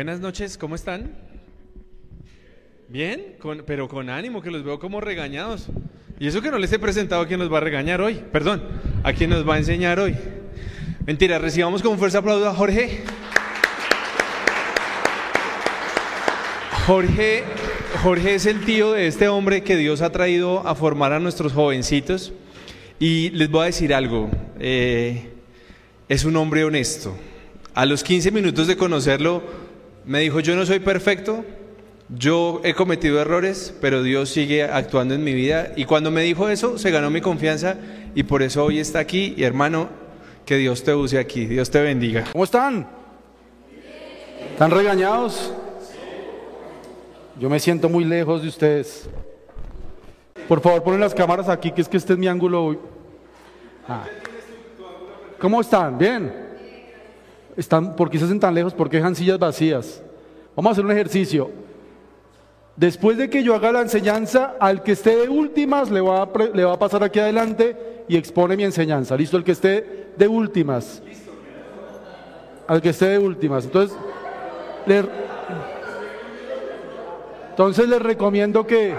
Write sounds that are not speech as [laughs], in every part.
Buenas noches, ¿cómo están? Bien, pero con ánimo, que los veo como regañados. Y eso que no les he presentado a quien nos va a regañar hoy, perdón, a quien nos va a enseñar hoy. Mentira, recibamos con fuerza aplauso a Jorge. Jorge, Jorge es el tío de este hombre que Dios ha traído a formar a nuestros jovencitos. Y les voy a decir algo, eh, es un hombre honesto. A los 15 minutos de conocerlo, me dijo, yo no soy perfecto, yo he cometido errores, pero Dios sigue actuando en mi vida. Y cuando me dijo eso, se ganó mi confianza y por eso hoy está aquí. Y hermano, que Dios te use aquí, Dios te bendiga. ¿Cómo están? ¿Están regañados? Yo me siento muy lejos de ustedes. Por favor, ponen las cámaras aquí, que es que este es mi ángulo hoy. Ah. ¿Cómo están? ¿Bien? ¿Están, ¿Por qué se hacen tan lejos? ¿Por qué dejan sillas vacías? Vamos a hacer un ejercicio. Después de que yo haga la enseñanza, al que esté de últimas le va a, le va a pasar aquí adelante y expone mi enseñanza. ¿Listo? El que esté de últimas. Al que esté de últimas. Entonces, le, entonces les recomiendo que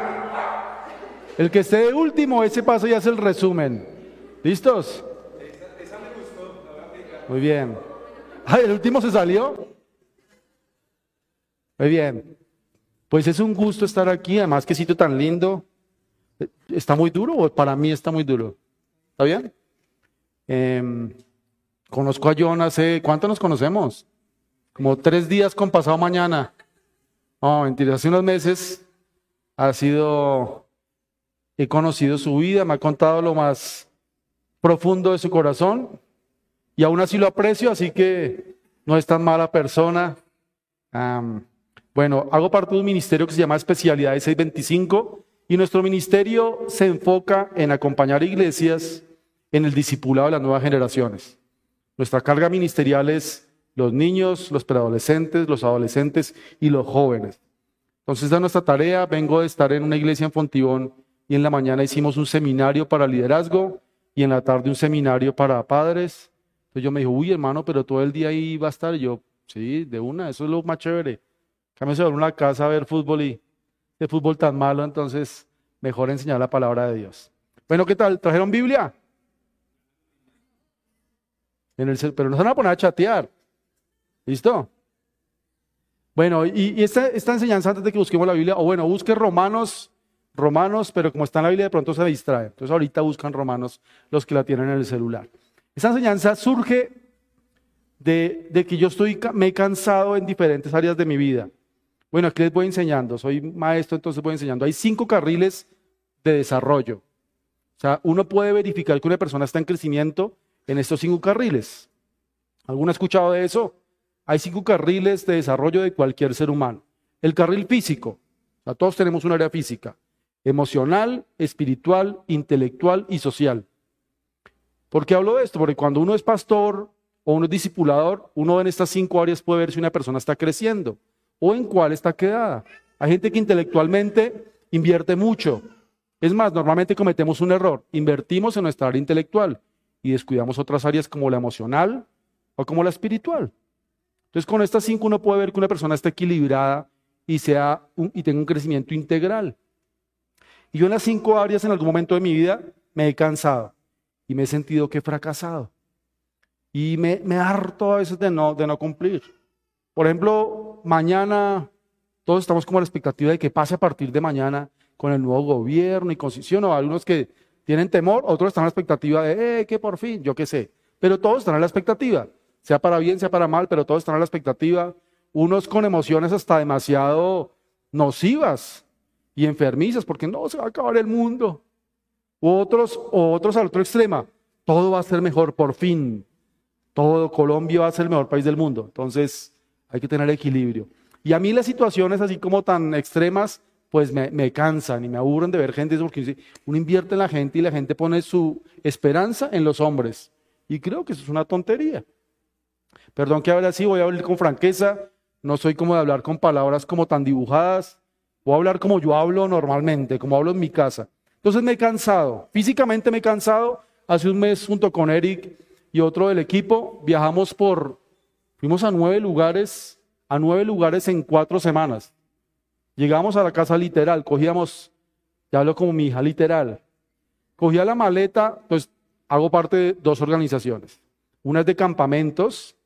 el que esté de último, ese paso y hace el resumen. ¿Listos? Muy bien. [laughs] Ay, el último se salió. Muy bien. Pues es un gusto estar aquí, además qué sitio tan lindo. ¿Está muy duro o para mí está muy duro? ¿Está bien? Em, conozco a John hace, ¿cuánto nos conocemos? Como tres días con pasado mañana. No, mentira, hace unos meses ha sido, he conocido su vida, me ha contado lo más profundo de su corazón y aún así lo aprecio, así que no es tan mala persona. Bueno, hago parte de un ministerio que se llama Especialidades 625 y nuestro ministerio se enfoca en acompañar iglesias en el discipulado de las nuevas generaciones. Nuestra carga ministerial es los niños, los preadolescentes, los adolescentes y los jóvenes. Entonces, esa es nuestra tarea. Vengo de estar en una iglesia en Fontibón y en la mañana hicimos un seminario para liderazgo y en la tarde un seminario para padres. Entonces yo me dijo, uy, hermano, pero todo el día ahí va a estar. Y yo, sí, de una, eso es lo más chévere. Cámbiase a una casa a ver fútbol y de fútbol tan malo, entonces mejor enseñar la palabra de Dios. Bueno, ¿qué tal? ¿Trajeron Biblia? En el pero no se van a poner a chatear. ¿Listo? Bueno, y, y esta, esta enseñanza antes de que busquemos la Biblia, o bueno, busque Romanos, Romanos, pero como está en la Biblia de pronto se distrae. Entonces ahorita buscan Romanos los que la tienen en el celular. Esta enseñanza surge de, que yo estoy, me he cansado en diferentes áreas de mi vida. Bueno, aquí les voy enseñando, soy maestro, entonces voy enseñando. Hay cinco carriles de desarrollo. O sea, uno puede verificar que una persona está en crecimiento en estos cinco carriles. ¿Alguno ha escuchado de eso? Hay cinco carriles de desarrollo de cualquier ser humano. El carril físico, o sea, todos tenemos un área física, emocional, espiritual, intelectual y social. ¿Por qué hablo de esto? Porque cuando uno es pastor o uno es discipulador, uno en estas cinco áreas puede ver si una persona está creciendo o en cuál está quedada. Hay gente que intelectualmente invierte mucho. Es más, normalmente cometemos un error. Invertimos en nuestra área intelectual y descuidamos otras áreas como la emocional o como la espiritual. Entonces, con estas cinco uno puede ver que una persona está equilibrada y, sea y tenga un crecimiento integral. Y yo en las cinco áreas en algún momento de mi vida me he cansado y me he sentido que he fracasado. Y me, harto a veces de no, de no cumplir. Por ejemplo, mañana todos estamos como a la expectativa de que pase a partir de mañana con el nuevo gobierno y con ¿sí o no? Algunos que tienen temor, otros están a la expectativa de eh, que por fin, yo qué sé. Pero todos están a la expectativa, sea para bien, sea para mal, pero todos están a la expectativa. Unos con emociones hasta demasiado nocivas y enfermizas, porque no se va a acabar el mundo. Otros, otros al otro extremo, todo va a ser mejor por fin. Todo Colombia va a ser el mejor país del mundo. Entonces, hay que tener equilibrio. Y a mí las situaciones así como tan extremas, pues me, cansan y me aburren de ver gente, porque uno invierte en la gente y la gente pone su esperanza en los hombres. Y creo que eso es una tontería. Perdón que hable así, voy a hablar con franqueza, no soy como de hablar con palabras como tan dibujadas, voy a hablar como yo hablo normalmente, como hablo en mi casa. Entonces me he cansado, físicamente me he cansado. Hace un mes junto con Eric y otro del equipo viajamos por, fuimos a nueve lugares a nueve lugares en cuatro semanas. Llegamos a la casa literal, cogíamos, ya hablo como mi hija, literal. Cogía la maleta, pues hago parte de dos organizaciones. Una es de campamentos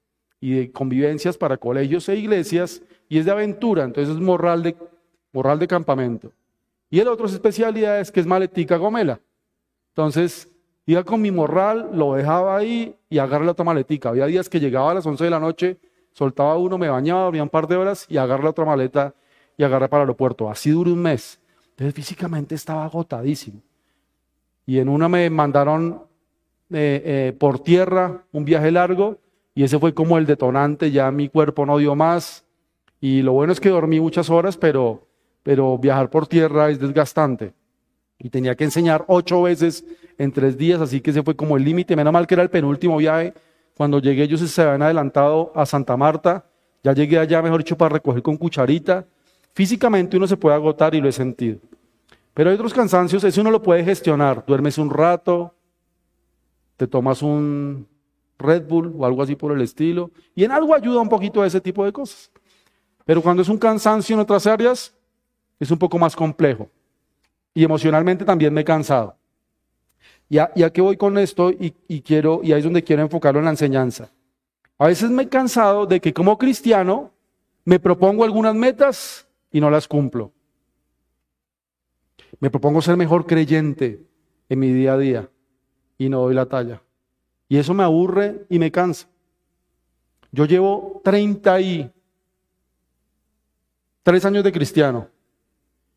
y de convivencias para colegios e iglesias, y es de aventura, entonces es morral de, morral de campamento. Y el otro es especialidades, que es maletica gomela. Entonces, iba con mi morral, lo dejaba ahí y agarré la otra maletica. Había días que llegaba a las 11 de la noche, soltaba uno, me bañaba, dormía un par de horas y agarré la otra maleta y agarré para el aeropuerto. Así duró un mes. Entonces físicamente estaba agotadísimo. Y en una me mandaron eh, eh, por tierra un viaje largo y ese fue como el detonante, ya mi cuerpo no dio más. Y lo bueno es que dormí muchas horas, pero, pero viajar por tierra es desgastante. Y tenía que enseñar ocho veces en tres días, así que ese fue como el límite. Menos mal que era el penúltimo viaje. Cuando llegué ellos se habían adelantado a Santa Marta. Ya llegué allá, mejor dicho, para recoger con cucharita. Físicamente uno se puede agotar y lo he sentido. Pero hay otros cansancios, eso uno lo puede gestionar. Duermes un rato, te tomas un Red Bull o algo así por el estilo. Y en algo ayuda un poquito a ese tipo de cosas. Pero cuando es un cansancio en otras áreas, es un poco más complejo. Y emocionalmente también me he cansado. Y a, voy con esto y, y, quiero, y ahí es donde quiero enfocarlo en la enseñanza. A veces me he cansado de que como cristiano me propongo algunas metas y no las cumplo. Me propongo ser mejor creyente en mi día a día y no doy la talla. Y eso me aburre y me cansa. Yo llevo 33 años de cristiano.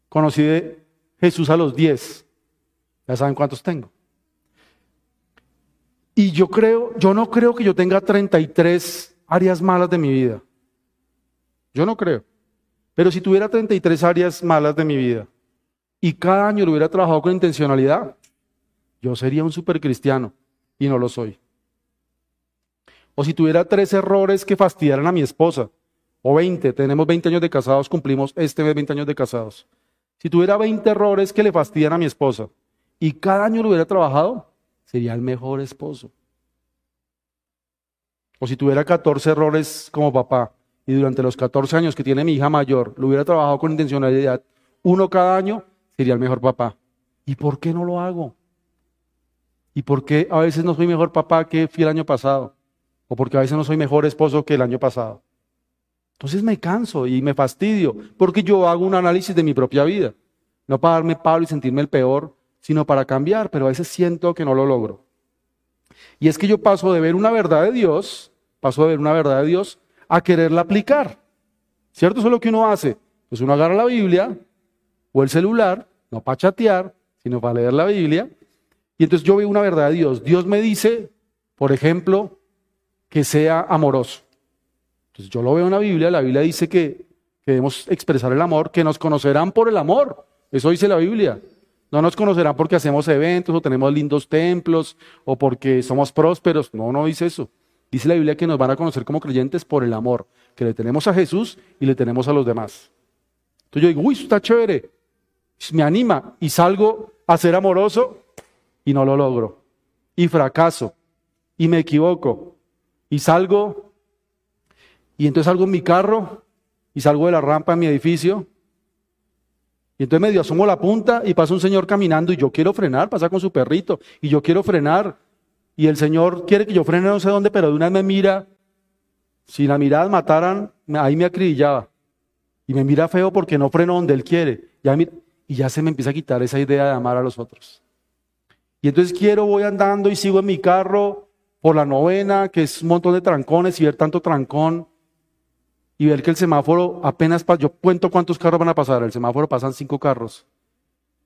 Conocí de Jesús a los 10. Ya saben cuántos tengo. Y yo creo, yo no creo que yo tenga 33 áreas malas de mi vida. Yo no creo. Pero si tuviera 33 áreas malas de mi vida y cada año lo hubiera trabajado con intencionalidad, yo sería un super cristiano y no lo soy. O si tuviera tres errores que fastidiaran a mi esposa, o 20, tenemos 20 años de casados, cumplimos este mes 20 años de casados. Si tuviera 20 errores que le fastidian a mi esposa y cada año lo hubiera trabajado, sería el mejor esposo. O si tuviera 14 errores como papá y durante los 14 años que tiene mi hija mayor lo hubiera trabajado con intencionalidad, uno cada año, sería el mejor papá. ¿Y por qué no lo hago? ¿Y por qué a veces no soy mejor papá que fui el año pasado? ¿O porque a veces no soy mejor esposo que el año pasado? Entonces me canso y me fastidio, porque yo hago un análisis de mi propia vida. No para darme palo y sentirme el peor, sino para cambiar, pero a veces siento que no lo logro. Y es que yo paso de ver una verdad de Dios, paso de ver una verdad de Dios a quererla aplicar. ¿Cierto? Eso es lo que uno hace. Pues uno agarra la Biblia o el celular, no para chatear, sino para leer la Biblia. Y entonces yo veo una verdad de Dios. Dios me dice, por ejemplo, que sea amoroso. Entonces yo lo veo en la Biblia, la Biblia dice que, que debemos expresar el amor, que nos conocerán por el amor. Eso dice la Biblia. No nos conocerán porque hacemos eventos o tenemos lindos templos o porque somos prósperos. No, no dice eso. Dice la Biblia que nos van a conocer como creyentes por el amor que le tenemos a Jesús y le tenemos a los demás. Entonces yo digo, uy, eso está chévere. Me anima y salgo a ser amoroso y no lo logro. Y fracaso. Y me equivoco. Y salgo. Y entonces salgo en mi carro y salgo de la rampa en mi edificio. Y entonces medio asomo la punta y pasa un señor caminando y yo quiero frenar, pasa con su perrito. Y yo quiero frenar y el Señor quiere que yo frene no sé dónde, pero de una vez me mira. Si la mirada mataran, ahí me acribillaba. Y me mira feo porque no freno donde Él quiere. y ya se me empieza a quitar esa idea de amar a los otros. Y entonces quiero, voy andando y sigo en mi carro por la novena, que es un montón de trancones, y ver tanto trancón, y ver que el semáforo apenas pasa, yo cuento cuántos carros van a pasar, el semáforo pasan cinco carros.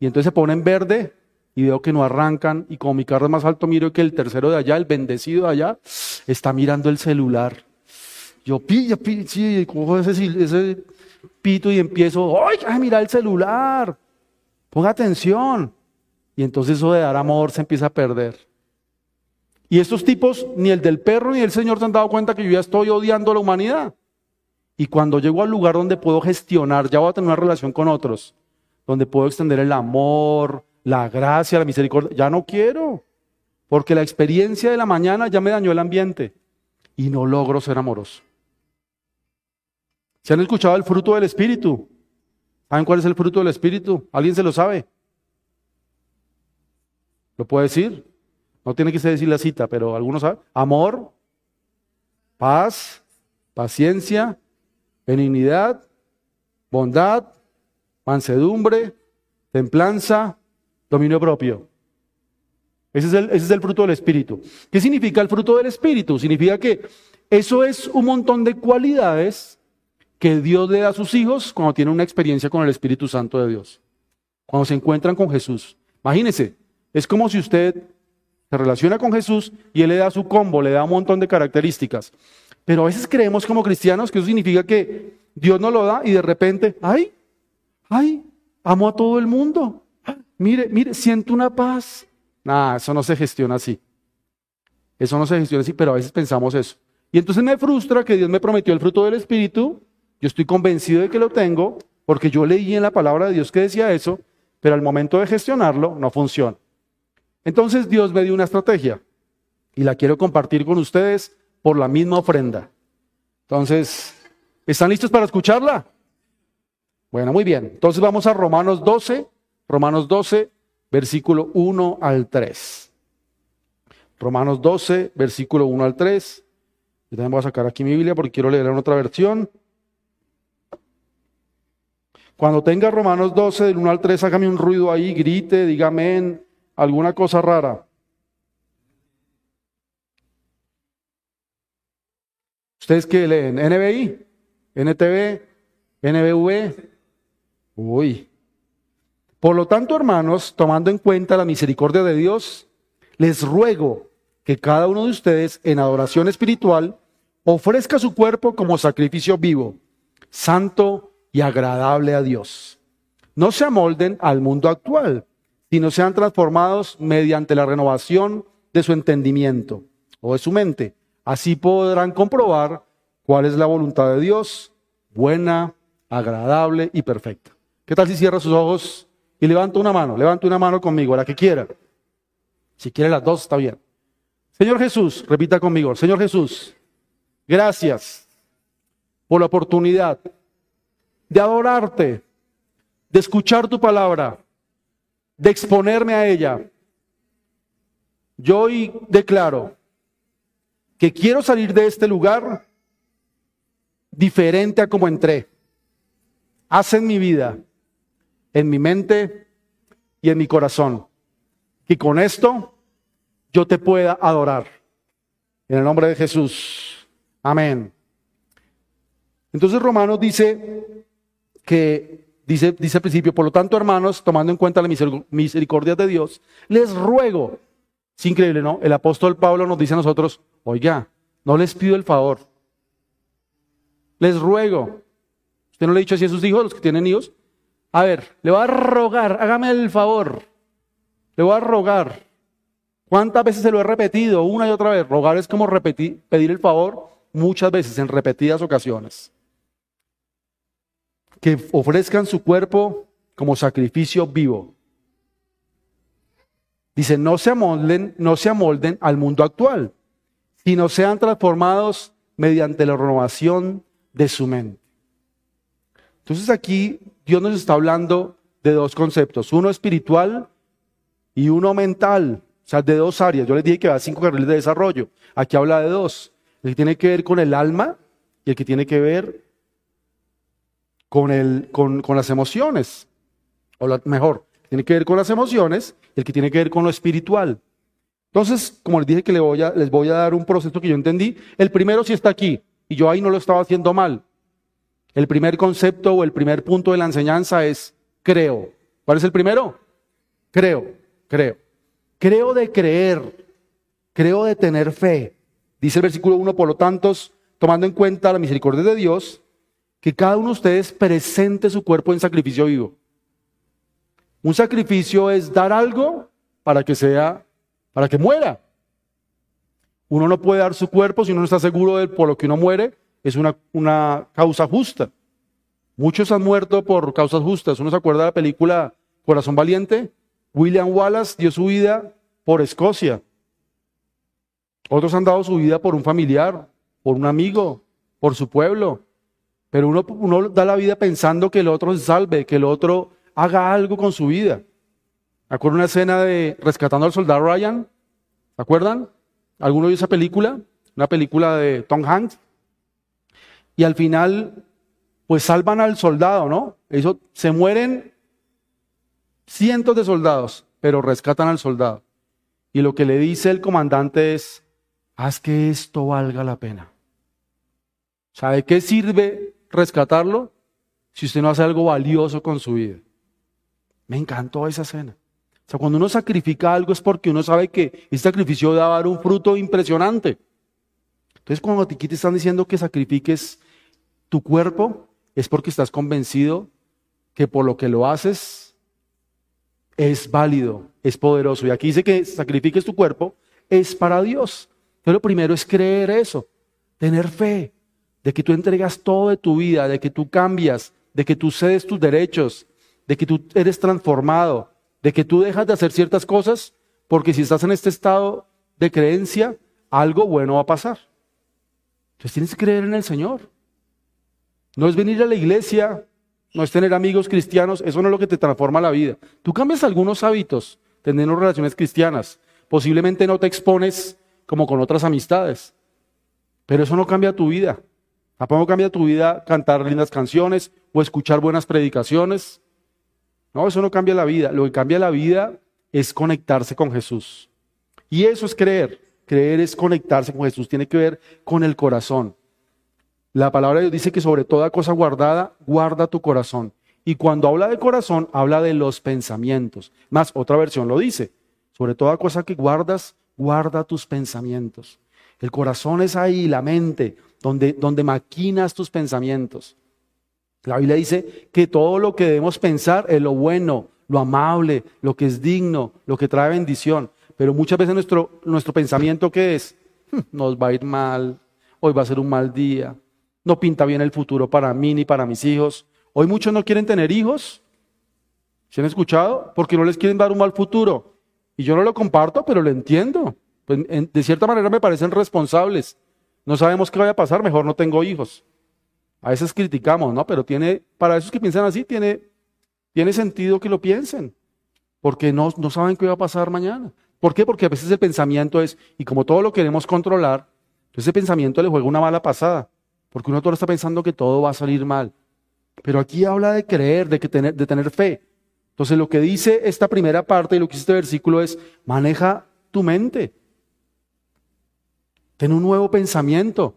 Y entonces se pone en verde, y veo que no arrancan y como mi carro es más alto miro que el tercero de allá, el bendecido de allá, está mirando el celular. Yo pillo, pillo, sí, cojo ese, ese pito y empiezo, ¡ay, mira el celular! Ponga atención. Y entonces eso de dar amor se empieza a perder. Y estos tipos, ni el del perro ni el Señor se han dado cuenta que yo ya estoy odiando a la humanidad. Y cuando llego al lugar donde puedo gestionar, ya voy a tener una relación con otros, donde puedo extender el amor, la gracia, la misericordia. Ya no quiero, porque la experiencia de la mañana ya me dañó el ambiente y no logro ser amoroso. ¿Se han escuchado el fruto del Espíritu? ¿Saben cuál es el fruto del Espíritu? ¿Alguien se lo sabe? ¿Lo puede decir? No tiene que decir la cita, pero algunos saben. Amor, paz, paciencia, benignidad, bondad, mansedumbre, templanza, dominio propio. Ese es, el, fruto del Espíritu. ¿Qué significa el fruto del Espíritu? Significa que eso es un montón de cualidades que Dios le da a sus hijos cuando tienen una experiencia con el Espíritu Santo de Dios. Cuando se encuentran con Jesús. Imagínense, es como si usted se relaciona con Jesús y Él le da su combo, le da un montón de características. Pero a veces creemos como cristianos que eso significa que Dios no lo da y de repente, ay, ay, amo a todo el mundo. Mire, mire, siento una paz. Nah, eso no se gestiona así. Eso no se gestiona así, pero a veces pensamos eso. Y entonces me frustra que Dios me prometió el fruto del Espíritu. Yo estoy convencido de que lo tengo, porque yo leí en la palabra de Dios que decía eso, pero al momento de gestionarlo no funciona. Entonces Dios me dio una estrategia y la quiero compartir con ustedes por la misma ofrenda. Entonces, ¿están listos para escucharla? Bueno, muy bien. Entonces vamos a Romanos 12, Romanos 12, versículo 1 al 3. Romanos 12, versículo 1 al 3. Yo también voy a sacar aquí mi Biblia porque quiero leer en otra versión. Cuando tenga Romanos 12, del 1 al 3, hágame un ruido ahí, grite, dígame alguna cosa rara. ¿Ustedes qué leen? ¿NBI? ¿NTV? ¿NBV? Uy. Por lo tanto, hermanos, tomando en cuenta la misericordia de Dios, les ruego que cada uno de ustedes en adoración espiritual ofrezca su cuerpo como sacrificio vivo, santo y agradable a Dios. No se amolden al mundo actual, sino sean transformados mediante la renovación de su entendimiento o de su mente Así podrán comprobar cuál es la voluntad de Dios, buena, agradable y perfecta. ¿Qué tal si cierra sus ojos y levanta una mano? Levanta una mano conmigo, la que quiera. Si quiere las dos, está bien. Señor Jesús, repita conmigo, Señor Jesús, gracias por la oportunidad de adorarte, de escuchar tu palabra, de exponerme a ella. Yo hoy declaro que quiero salir de este lugar diferente a como entré. Haz en mi vida, en mi mente y en mi corazón. Y con esto yo te pueda adorar. En el nombre de Jesús. Amén. Entonces Romanos dice que, dice, dice al principio, por lo tanto, hermanos, tomando en cuenta la misericordia de Dios, les ruego es increíble, ¿no? El apóstol Pablo nos dice a nosotros, oiga, no les pido el favor, les ruego. ¿Usted no le ha dicho así a sus hijos, los que tienen hijos? A ver, le voy a rogar, hágame el favor. Le voy a rogar. ¿Cuántas veces se lo he repetido? Una y otra vez. Rogar es como repetir, pedir el favor muchas veces, en repetidas ocasiones. Que ofrezcan su cuerpo como sacrificio vivo, Dice, no se amolden, no se amolden al mundo actual, sino sean transformados mediante la renovación de su mente. Entonces aquí Dios nos está hablando de dos conceptos, uno espiritual y uno mental, o sea, de dos áreas. Yo les dije que va a cinco carriles de desarrollo. Aquí habla de dos, el que tiene que ver con el alma y el que tiene que ver con, el, con, con las emociones, o mejor, tiene que ver con las emociones, el que tiene que ver con lo espiritual. Entonces, como les dije que les voy, a, les voy a dar un proceso que yo entendí, el primero sí está aquí, y yo ahí no lo estaba haciendo mal. El primer concepto o el primer punto de la enseñanza es creo. ¿Cuál es el primero? Creo, creo. Creo de creer, creo de tener fe. Dice el versículo 1, por lo tanto, tomando en cuenta la misericordia de Dios, que cada uno de ustedes presente su cuerpo en sacrificio vivo. Un sacrificio es dar algo para que sea, para que muera. Uno no puede dar su cuerpo si uno no está seguro de por lo que uno muere. Es una, una causa justa. Muchos han muerto por causas justas. Uno se acuerda de la película Corazón Valiente. William Wallace dio su vida por Escocia. Otros han dado su vida por un familiar, por un amigo, por su pueblo. Pero uno, uno da la vida pensando que el otro se salve, que el otro haga algo con su vida. ¿Me acuerdo una escena de Rescatando al Soldado Ryan? ¿Se acuerdan? ¿Alguno vio esa película? Una película de Tom Hanks. Y al final, pues salvan al soldado, ¿no? Se mueren cientos de soldados, pero rescatan al soldado. Y lo que le dice el comandante es, haz que esto valga la pena. ¿Sabe qué sirve rescatarlo si usted no hace algo valioso con su vida? Me encantó esa escena. O sea, cuando uno sacrifica algo es porque uno sabe que ese sacrificio va a dar un fruto impresionante. Entonces, cuando te están diciendo que sacrifiques tu cuerpo, es porque estás convencido que por lo que lo haces es válido, es poderoso. Y aquí dice que sacrifiques tu cuerpo, es para Dios. Pero lo primero es creer eso, tener fe de que tú entregas todo de tu vida, de que tú cambias, de que tú cedes tus derechos, de que tú eres transformado, de que tú dejas de hacer ciertas cosas, porque si estás en este estado de creencia, algo bueno va a pasar. Entonces tienes que creer en el Señor. No es venir a la iglesia, no es tener amigos cristianos, eso no es lo que te transforma la vida. Tú cambias algunos hábitos, teniendo relaciones cristianas. Posiblemente no te expones como con otras amistades, pero eso no cambia tu vida. Tampoco cambia tu vida cantar lindas canciones o escuchar buenas predicaciones. No, eso no cambia la vida. Lo que cambia la vida es conectarse con Jesús. Y eso es creer. Creer es conectarse con Jesús. Tiene que ver con el corazón. La palabra de Dios dice que sobre toda cosa guardada, guarda tu corazón. Y cuando habla de corazón, habla de los pensamientos. Más, otra versión lo dice. Sobre toda cosa que guardas, guarda tus pensamientos. El corazón es ahí, la mente, donde, donde maquinas tus pensamientos. La Biblia dice que todo lo que debemos pensar es lo bueno, lo amable, lo que es digno, lo que trae bendición. Pero muchas veces nuestro, nuestro pensamiento, ¿qué es? Hmm, nos va a ir mal, hoy va a ser un mal día, no pinta bien el futuro para mí ni para mis hijos. Hoy muchos no quieren tener hijos. ¿Se han escuchado? Porque no les quieren dar un mal futuro. Y yo no lo comparto, pero lo entiendo. Pues, de cierta manera me parecen responsables. No sabemos qué vaya a pasar, mejor no tengo hijos. A veces criticamos, ¿no? Pero tiene, para esos que piensan así, tiene, tiene sentido que lo piensen, porque no, no saben qué va a pasar mañana. ¿Por qué? Porque a veces el pensamiento es, y como todo lo queremos controlar, ese pensamiento le juega una mala pasada, porque uno todo está pensando que todo va a salir mal. Pero aquí habla de creer, de, que tener, de tener fe. Entonces lo que dice esta primera parte y lo que dice este versículo es, maneja tu mente. Ten un nuevo pensamiento.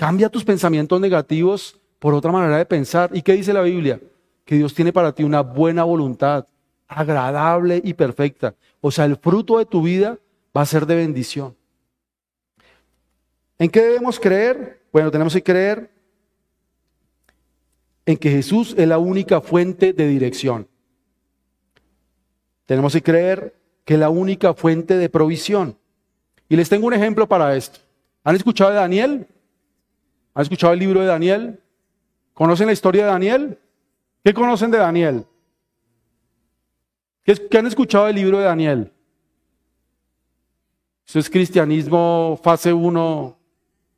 Cambia tus pensamientos negativos por otra manera de pensar. ¿Y qué dice la Biblia? Que Dios tiene para ti una buena voluntad, agradable y perfecta. O sea, el fruto de tu vida va a ser de bendición. ¿En qué debemos creer? Bueno, tenemos que creer en que Jesús es la única fuente de dirección. Tenemos que creer que es la única fuente de provisión. Y les tengo un ejemplo para esto. ¿Han escuchado de Daniel? ¿Han escuchado el libro de Daniel? ¿Conocen la historia de Daniel? ¿Qué conocen de Daniel? ¿Qué, han escuchado del libro de Daniel? Eso es cristianismo fase 1,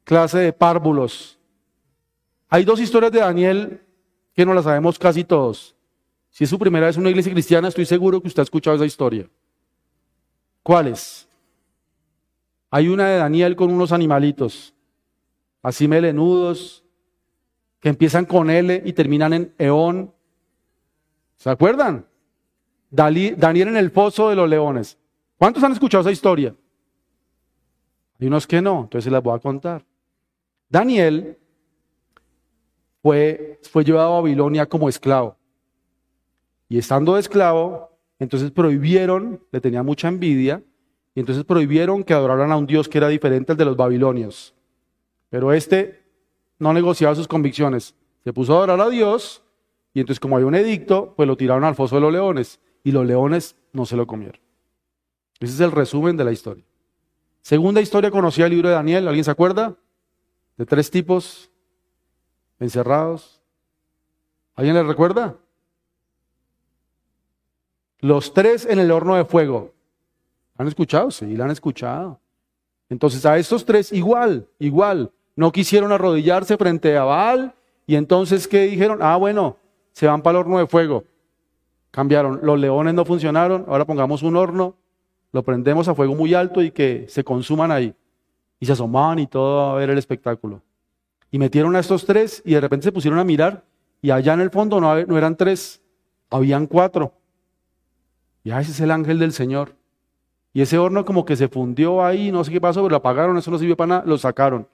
clase de párvulos. Hay dos historias de Daniel que no las sabemos casi todos. Si es su primera vez en una iglesia cristiana, estoy seguro que usted ha escuchado esa historia. ¿Cuáles? Hay una de Daniel con unos animalitos, así melenudos, que empiezan con L y terminan en Eón. ¿Se acuerdan? Daniel en el foso de los leones. ¿Cuántos han escuchado esa historia? Hay unos que no, entonces se las voy a contar. Daniel fue, fue llevado a Babilonia como esclavo. Y estando esclavo, entonces prohibieron, le tenía mucha envidia, y entonces prohibieron que adoraran a un Dios que era diferente al de los babilonios. Pero este no negociaba sus convicciones. Se puso a adorar a Dios y entonces como hay un edicto, pues lo tiraron al foso de los leones y los leones no se lo comieron. Ese es el resumen de la historia. Segunda historia conocida el libro de Daniel, ¿alguien se acuerda? De tres tipos encerrados. ¿Alguien le recuerda? Los tres en el horno de fuego. ¿Han escuchado? Sí, la han escuchado. Entonces a estos tres igual, igual. No quisieron arrodillarse frente a Baal y entonces, ¿qué dijeron? Ah, bueno, se van para el horno de fuego. Cambiaron. Los leones no funcionaron, ahora pongamos un horno, lo prendemos a fuego muy alto y que se consuman ahí. Y se asomaban y todo a ver el espectáculo. Y metieron a estos tres y de repente se pusieron a mirar y allá en el fondo no, no eran tres, habían cuatro. Y ah, ese es el ángel del Señor. Y ese horno como que se fundió ahí, no sé qué pasó, pero lo apagaron, eso no sirvió para nada, lo sacaron.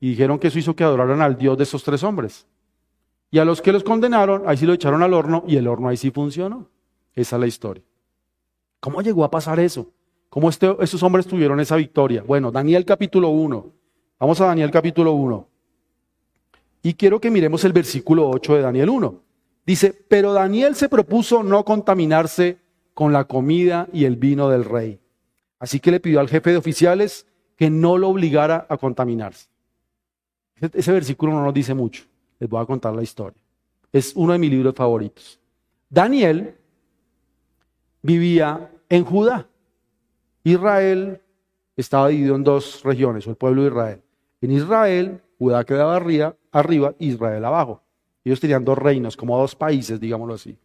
Y dijeron que eso hizo que adoraran al Dios de esos tres hombres. Y a los que los condenaron, ahí sí lo echaron al horno y el horno ahí sí funcionó. Esa es la historia. ¿Cómo llegó a pasar eso? ¿Cómo este, esos hombres tuvieron esa victoria? Bueno, Daniel capítulo 1. Vamos a Daniel capítulo 1. Y quiero que miremos el versículo 8 de Daniel 1. Dice, pero Daniel se propuso no contaminarse con la comida y el vino del rey. Así que le pidió al jefe de oficiales que no lo obligara a contaminarse. Ese versículo no nos dice mucho. Les voy a contar la historia. Es uno de mis libros favoritos. Daniel vivía en Judá. Israel estaba dividido en dos regiones, o el pueblo de Israel. En Israel, Judá quedaba arriba, arriba Israel abajo. Ellos tenían dos reinos, como dos países, digámoslo así.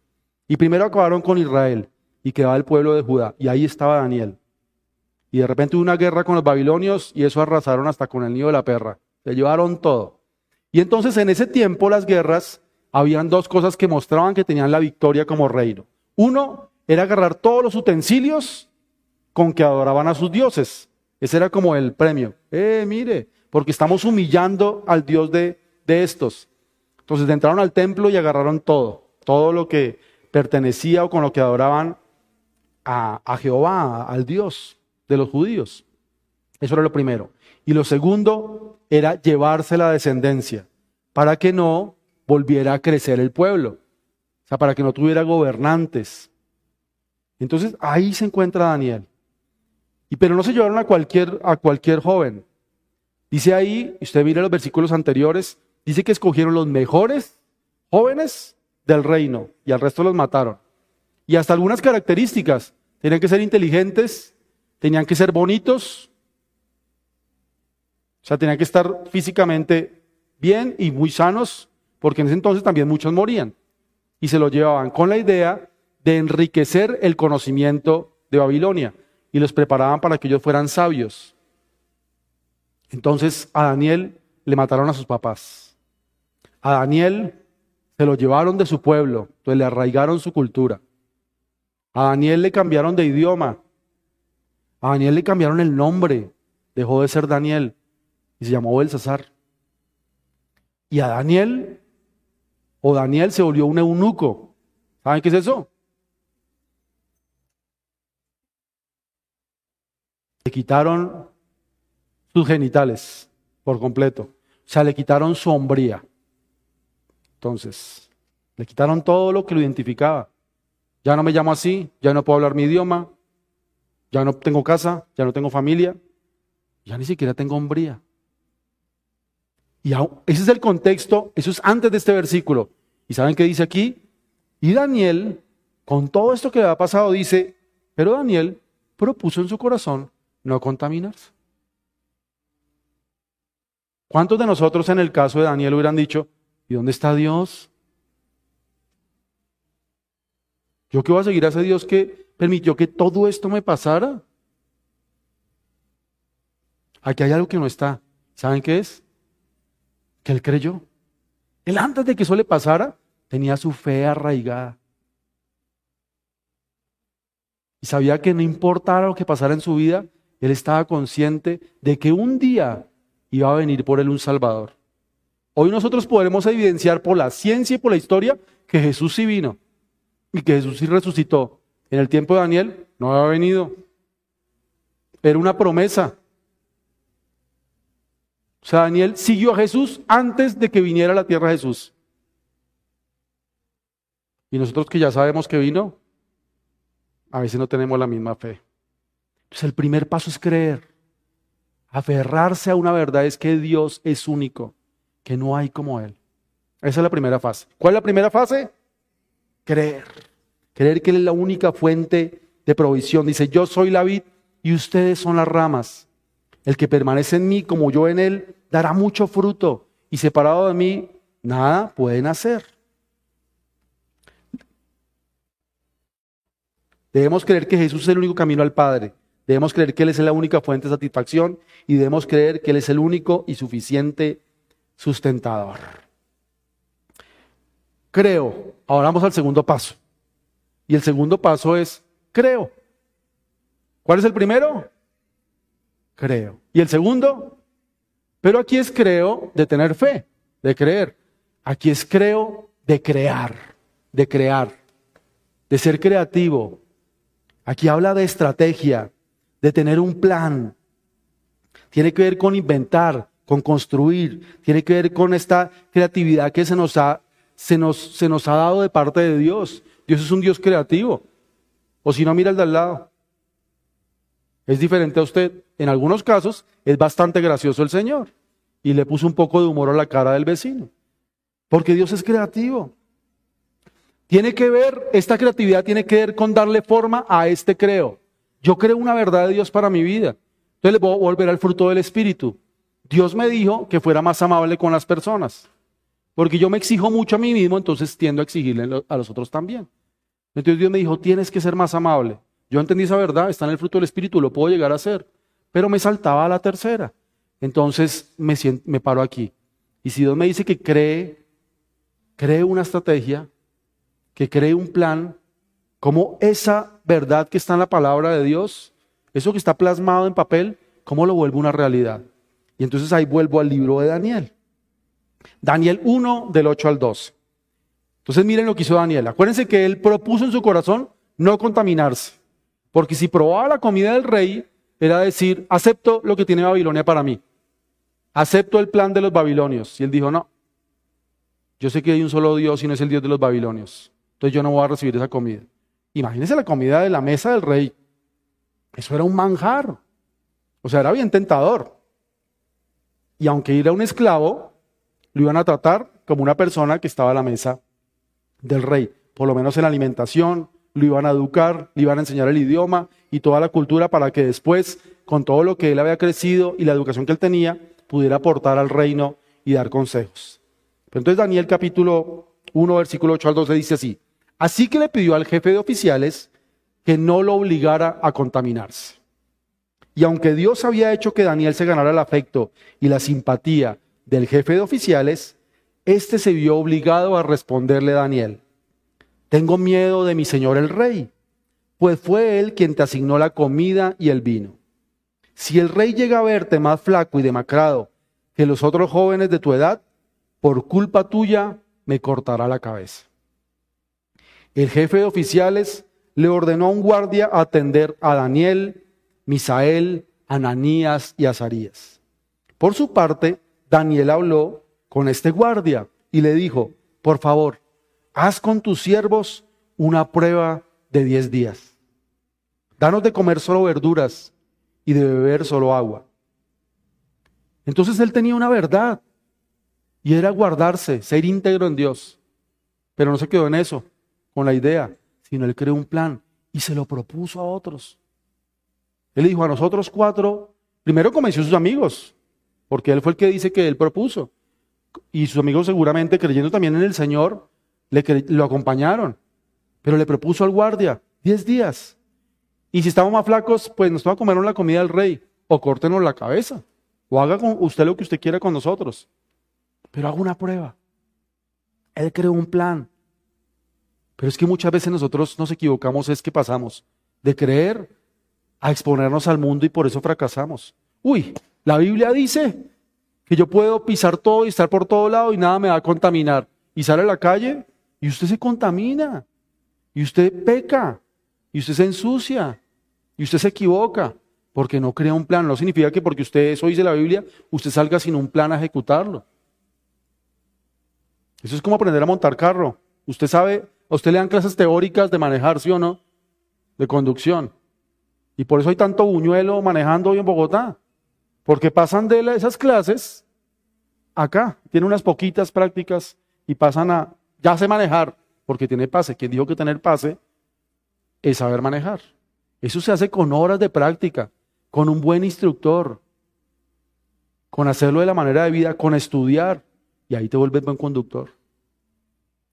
Y primero acabaron con Israel y quedaba el pueblo de Judá. Y ahí estaba Daniel. Y de repente hubo una guerra con los babilonios y eso arrasaron hasta con el nido de la perra. Se llevaron todo. Y entonces en ese tiempo las guerras, habían dos cosas que mostraban que tenían la victoria como reino. Uno era agarrar todos los utensilios con que adoraban a sus dioses. Ese era como el premio. Eh, mire, porque estamos humillando al Dios de, de estos. Entonces entraron al templo y agarraron todo, todo lo que pertenecía o con lo que adoraban a, a Jehová, al Dios de los judíos. Eso era lo primero. Y lo segundo era llevarse la descendencia para que no volviera a crecer el pueblo. O sea, para que no tuviera gobernantes. Entonces ahí se encuentra Daniel. Y pero no se llevaron a cualquier, a cualquier joven. Dice ahí, usted mire los versículos anteriores, dice que escogieron los mejores jóvenes del reino y al resto los mataron. Y hasta algunas características. Tenían que ser inteligentes, tenían que ser bonitos, o sea, tenían que estar físicamente bien y muy sanos, porque en ese entonces también muchos morían. Y se lo llevaban con la idea de enriquecer el conocimiento de Babilonia y los preparaban para que ellos fueran sabios. Entonces a Daniel le mataron a sus papás. A Daniel se lo llevaron de su pueblo, entonces le arraigaron su cultura. A Daniel le cambiaron de idioma. A Daniel le cambiaron el nombre. Dejó de ser Daniel y se llamó Belsasar. Y a Daniel, o Daniel se volvió un eunuco. ¿Saben qué es eso? Le quitaron sus genitales por completo. O sea, le quitaron su hombría. Entonces, le quitaron todo lo que lo identificaba. Ya no me llamo así, ya no puedo hablar mi idioma, ya no tengo casa, ya no tengo familia, ya ni siquiera tengo hombría. Y ese es el contexto, eso es antes de este versículo. ¿Y saben qué dice aquí? Y Daniel, con todo esto que le ha pasado, dice, pero Daniel propuso en su corazón no contaminarse. ¿Cuántos de nosotros en el caso de Daniel hubieran dicho, ¿y dónde está Dios? ¿Yo qué voy a seguir a ese Dios que permitió que todo esto me pasara? Aquí hay algo que no está. ¿Saben qué es? Él creyó. Él antes de que eso le pasara, tenía su fe arraigada. Y sabía que no importara lo que pasara en su vida, él estaba consciente de que un día iba a venir por él un Salvador. Hoy nosotros podremos evidenciar por la ciencia y por la historia que Jesús sí vino y que Jesús sí resucitó. En el tiempo de Daniel no había venido. Era una promesa. O sea, Daniel siguió a Jesús antes de que viniera a la tierra Jesús. Y nosotros que ya sabemos que vino, a veces no tenemos la misma fe. Entonces el primer paso es creer. Aferrarse a una verdad es que Dios es único, que no hay como Él. Esa es la primera fase. ¿Cuál es la primera fase? Creer. Creer que Él es la única fuente de provisión. Dice, yo soy la vid y ustedes son las ramas. El que permanece en mí como yo en él dará mucho fruto y separado de mí nada pueden hacer. Debemos creer que Jesús es el único camino al Padre. Debemos creer que Él es la única fuente de satisfacción y debemos creer que Él es el único y suficiente sustentador. Creo. Ahora vamos al segundo paso. Y el segundo paso es creo. ¿Cuál es el primero? Creo. ¿Y el segundo? Pero aquí es creo de tener fe, de creer. Aquí es creo de crear, de crear, de ser creativo. Aquí habla de estrategia, de tener un plan. Tiene que ver con inventar, con construir. Tiene que ver con esta creatividad que se nos ha, se nos, se nos ha dado de parte de Dios. Dios es un Dios creativo. O si no, mira el de al lado. Es diferente a usted. En algunos casos es bastante gracioso el Señor. Y le puso un poco de humor a la cara del vecino. Porque Dios es creativo. Tiene que ver, esta creatividad tiene que ver con darle forma a este creo. Yo creo una verdad de Dios para mi vida. Entonces le voy a volver al fruto del Espíritu. Dios me dijo que fuera más amable con las personas. Porque yo me exijo mucho a mí mismo, entonces tiendo a exigirle a los otros también. Entonces Dios me dijo, tienes que ser más amable. Yo entendí esa verdad, está en el fruto del Espíritu, lo puedo llegar a hacer. Pero me saltaba a la tercera. Entonces me, me paro aquí. Y si Dios me dice que cree, cree una estrategia, que cree un plan, como esa verdad que está en la palabra de Dios, eso que está plasmado en papel, ¿cómo lo vuelvo una realidad? Y entonces ahí vuelvo al libro de Daniel. Daniel 1 del 8 al 2. Entonces miren lo que hizo Daniel. Acuérdense que él propuso en su corazón no contaminarse. Porque si probaba la comida del rey, era decir, acepto lo que tiene Babilonia para mí. Acepto el plan de los babilonios. Y él dijo, no, yo sé que hay un solo Dios y no es el Dios de los babilonios. Entonces yo no voy a recibir esa comida. Imagínense la comida de la mesa del rey. Eso era un manjar. O sea, era bien tentador. Y aunque era un esclavo, lo iban a tratar como una persona que estaba a la mesa del rey, por lo menos en la alimentación, lo iban a educar, le iban a enseñar el idioma y toda la cultura para que después, con todo lo que él había crecido y la educación que él tenía, pudiera aportar al reino y dar consejos. entonces Daniel capítulo 1, versículo 8 al 12 dice así, así que le pidió al jefe de oficiales que no lo obligara a contaminarse. Y aunque Dios había hecho que Daniel se ganara el afecto y la simpatía del jefe de oficiales, éste se vio obligado a responderle a Daniel, tengo miedo de mi señor el rey, pues fue él quien te asignó la comida y el vino. Si el rey llega a verte más flaco y demacrado que los otros jóvenes de tu edad, por culpa tuya me cortará la cabeza. El jefe de oficiales le ordenó a un guardia atender a Daniel, Misael, Ananías y Azarías. Por su parte, Daniel habló con este guardia y le dijo, por favor, haz con tus siervos una prueba de diez días. Danos de comer solo verduras y de beber solo agua. Entonces él tenía una verdad y era guardarse, ser íntegro en Dios. Pero no se quedó en eso, con la idea, sino él creó un plan y se lo propuso a otros. Él dijo a nosotros cuatro, primero convenció a sus amigos, porque él fue el que dice que él propuso y sus amigos seguramente creyendo también en el Señor, le, lo acompañaron. Pero le propuso al guardia, diez días. Y si estamos más flacos, pues nos va a comer la comida del rey, o córtenos la cabeza, o haga con usted lo que usted quiera con nosotros. Pero haga una prueba. Él creó un plan. Pero es que muchas veces nosotros nos equivocamos, es que pasamos de creer a exponernos al mundo y por eso fracasamos. Uy, la Biblia dice que yo puedo pisar todo y estar por todo lado y nada me va a contaminar. Y sale a la calle y usted se contamina, y usted peca, y usted se ensucia, y usted se equivoca, porque no crea un plan. No significa que porque usted eso dice la Biblia, usted salga sin un plan a ejecutarlo. Eso es como aprender a montar carro. Usted sabe, a usted le dan clases teóricas de manejar, ¿sí o no? De conducción. Y por eso hay tanto buñuelo manejando hoy en Bogotá. Porque pasan de esas clases acá, tiene unas poquitas prácticas y pasan a, ya sé manejar, porque tiene pase. Quien dijo que tener pase es saber manejar. Eso se hace con horas de práctica, con un buen instructor, con hacerlo de la manera de vida, con estudiar. y ahí te vuelves buen conductor.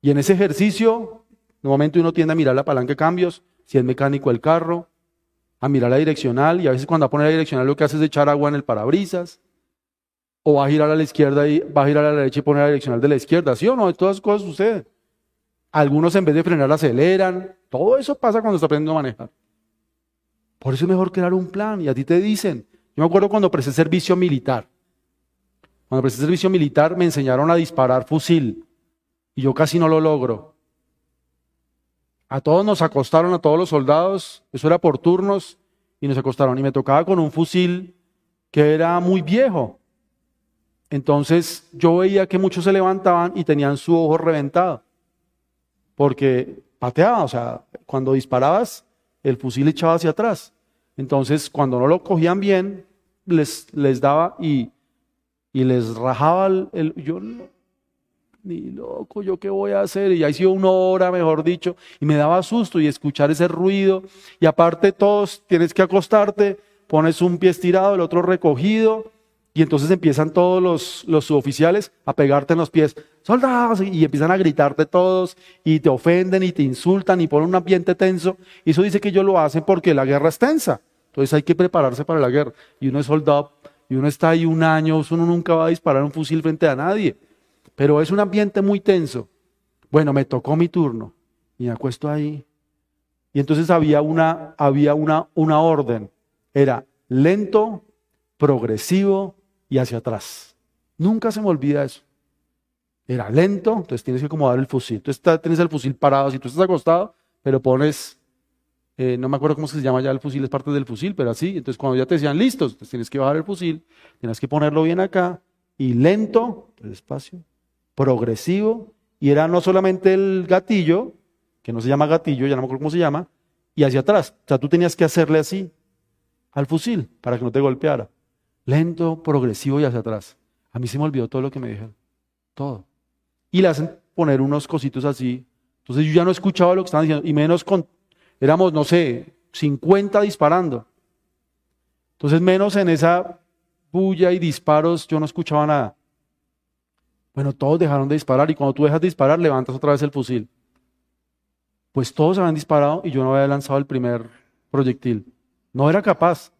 Y en ese ejercicio, momento uno tiende a mirar la palanca de cambios, si es mecánico el carro, a mirar la direccional, y a veces cuando pone la direccional lo que hace es echar agua en el parabrisas, o va a girar a la izquierda y va a girar a la derecha y poner la direccional de la izquierda, ¿sí o no? Todas esas cosas suceden. Algunos en vez de frenar aceleran, todo eso pasa cuando está aprendiendo a manejar. Por eso es mejor crear un plan, y a ti te dicen, yo me acuerdo cuando presté servicio militar, cuando presté servicio militar me enseñaron a disparar fusil y yo casi no lo logro. A todos nos acostaron, a todos los soldados, eso era por turnos, y nos acostaron. Y me tocaba con un fusil que era muy viejo. Entonces yo veía que muchos se levantaban y tenían su ojo reventado, porque pateaba, o sea, cuando disparabas, el fusil echaba hacia atrás. Entonces, cuando no lo cogían bien, les, les daba y, y les rajaba el, yo no, ni loco, yo qué voy a hacer, y ahí sido una hora, mejor dicho, y me daba susto y escuchar ese ruido, y aparte todos tienes que acostarte, pones un pie estirado, el otro recogido, y entonces empiezan todos los, suboficiales a pegarte en los pies, soldados, y empiezan a gritarte todos, y te ofenden y te insultan y ponen un ambiente tenso. Y eso dice que ellos lo hacen porque la guerra es tensa. Entonces hay que prepararse para la guerra. Y uno es soldado, y uno está ahí un año, uno nunca va a disparar un fusil frente a nadie. Pero es un ambiente muy tenso. Bueno, me tocó mi turno, y me acuesto ahí. Y entonces había una, había una, una orden. Era lento, progresivo, y hacia atrás. Nunca se me olvida eso. Era lento, entonces tienes que acomodar el fusil. Tú tienes el fusil parado, si tú estás acostado, pero pones, eh, no me acuerdo cómo se llama ya el fusil, es parte del fusil, pero así. Entonces cuando ya te decían listos, entonces tienes que bajar el fusil, tienes que ponerlo bien acá, y lento, despacio, progresivo, y era no solamente el gatillo, que no se llama gatillo, ya no me acuerdo cómo se llama, y hacia atrás. O sea, tú tenías que hacerle así al fusil para que no te golpeara lento, progresivo y hacia atrás. A mí se me olvidó todo lo que me dijeron, todo. Y le hacen poner unos cositos así. Entonces yo ya no escuchaba lo que estaban diciendo, y menos con, éramos, no sé, 50 disparando. Entonces menos en esa bulla y disparos yo no escuchaba nada. Bueno, todos dejaron de disparar y cuando tú dejas de disparar levantas otra vez el fusil. Pues todos habían disparado y yo no había lanzado el primer proyectil. No era capaz.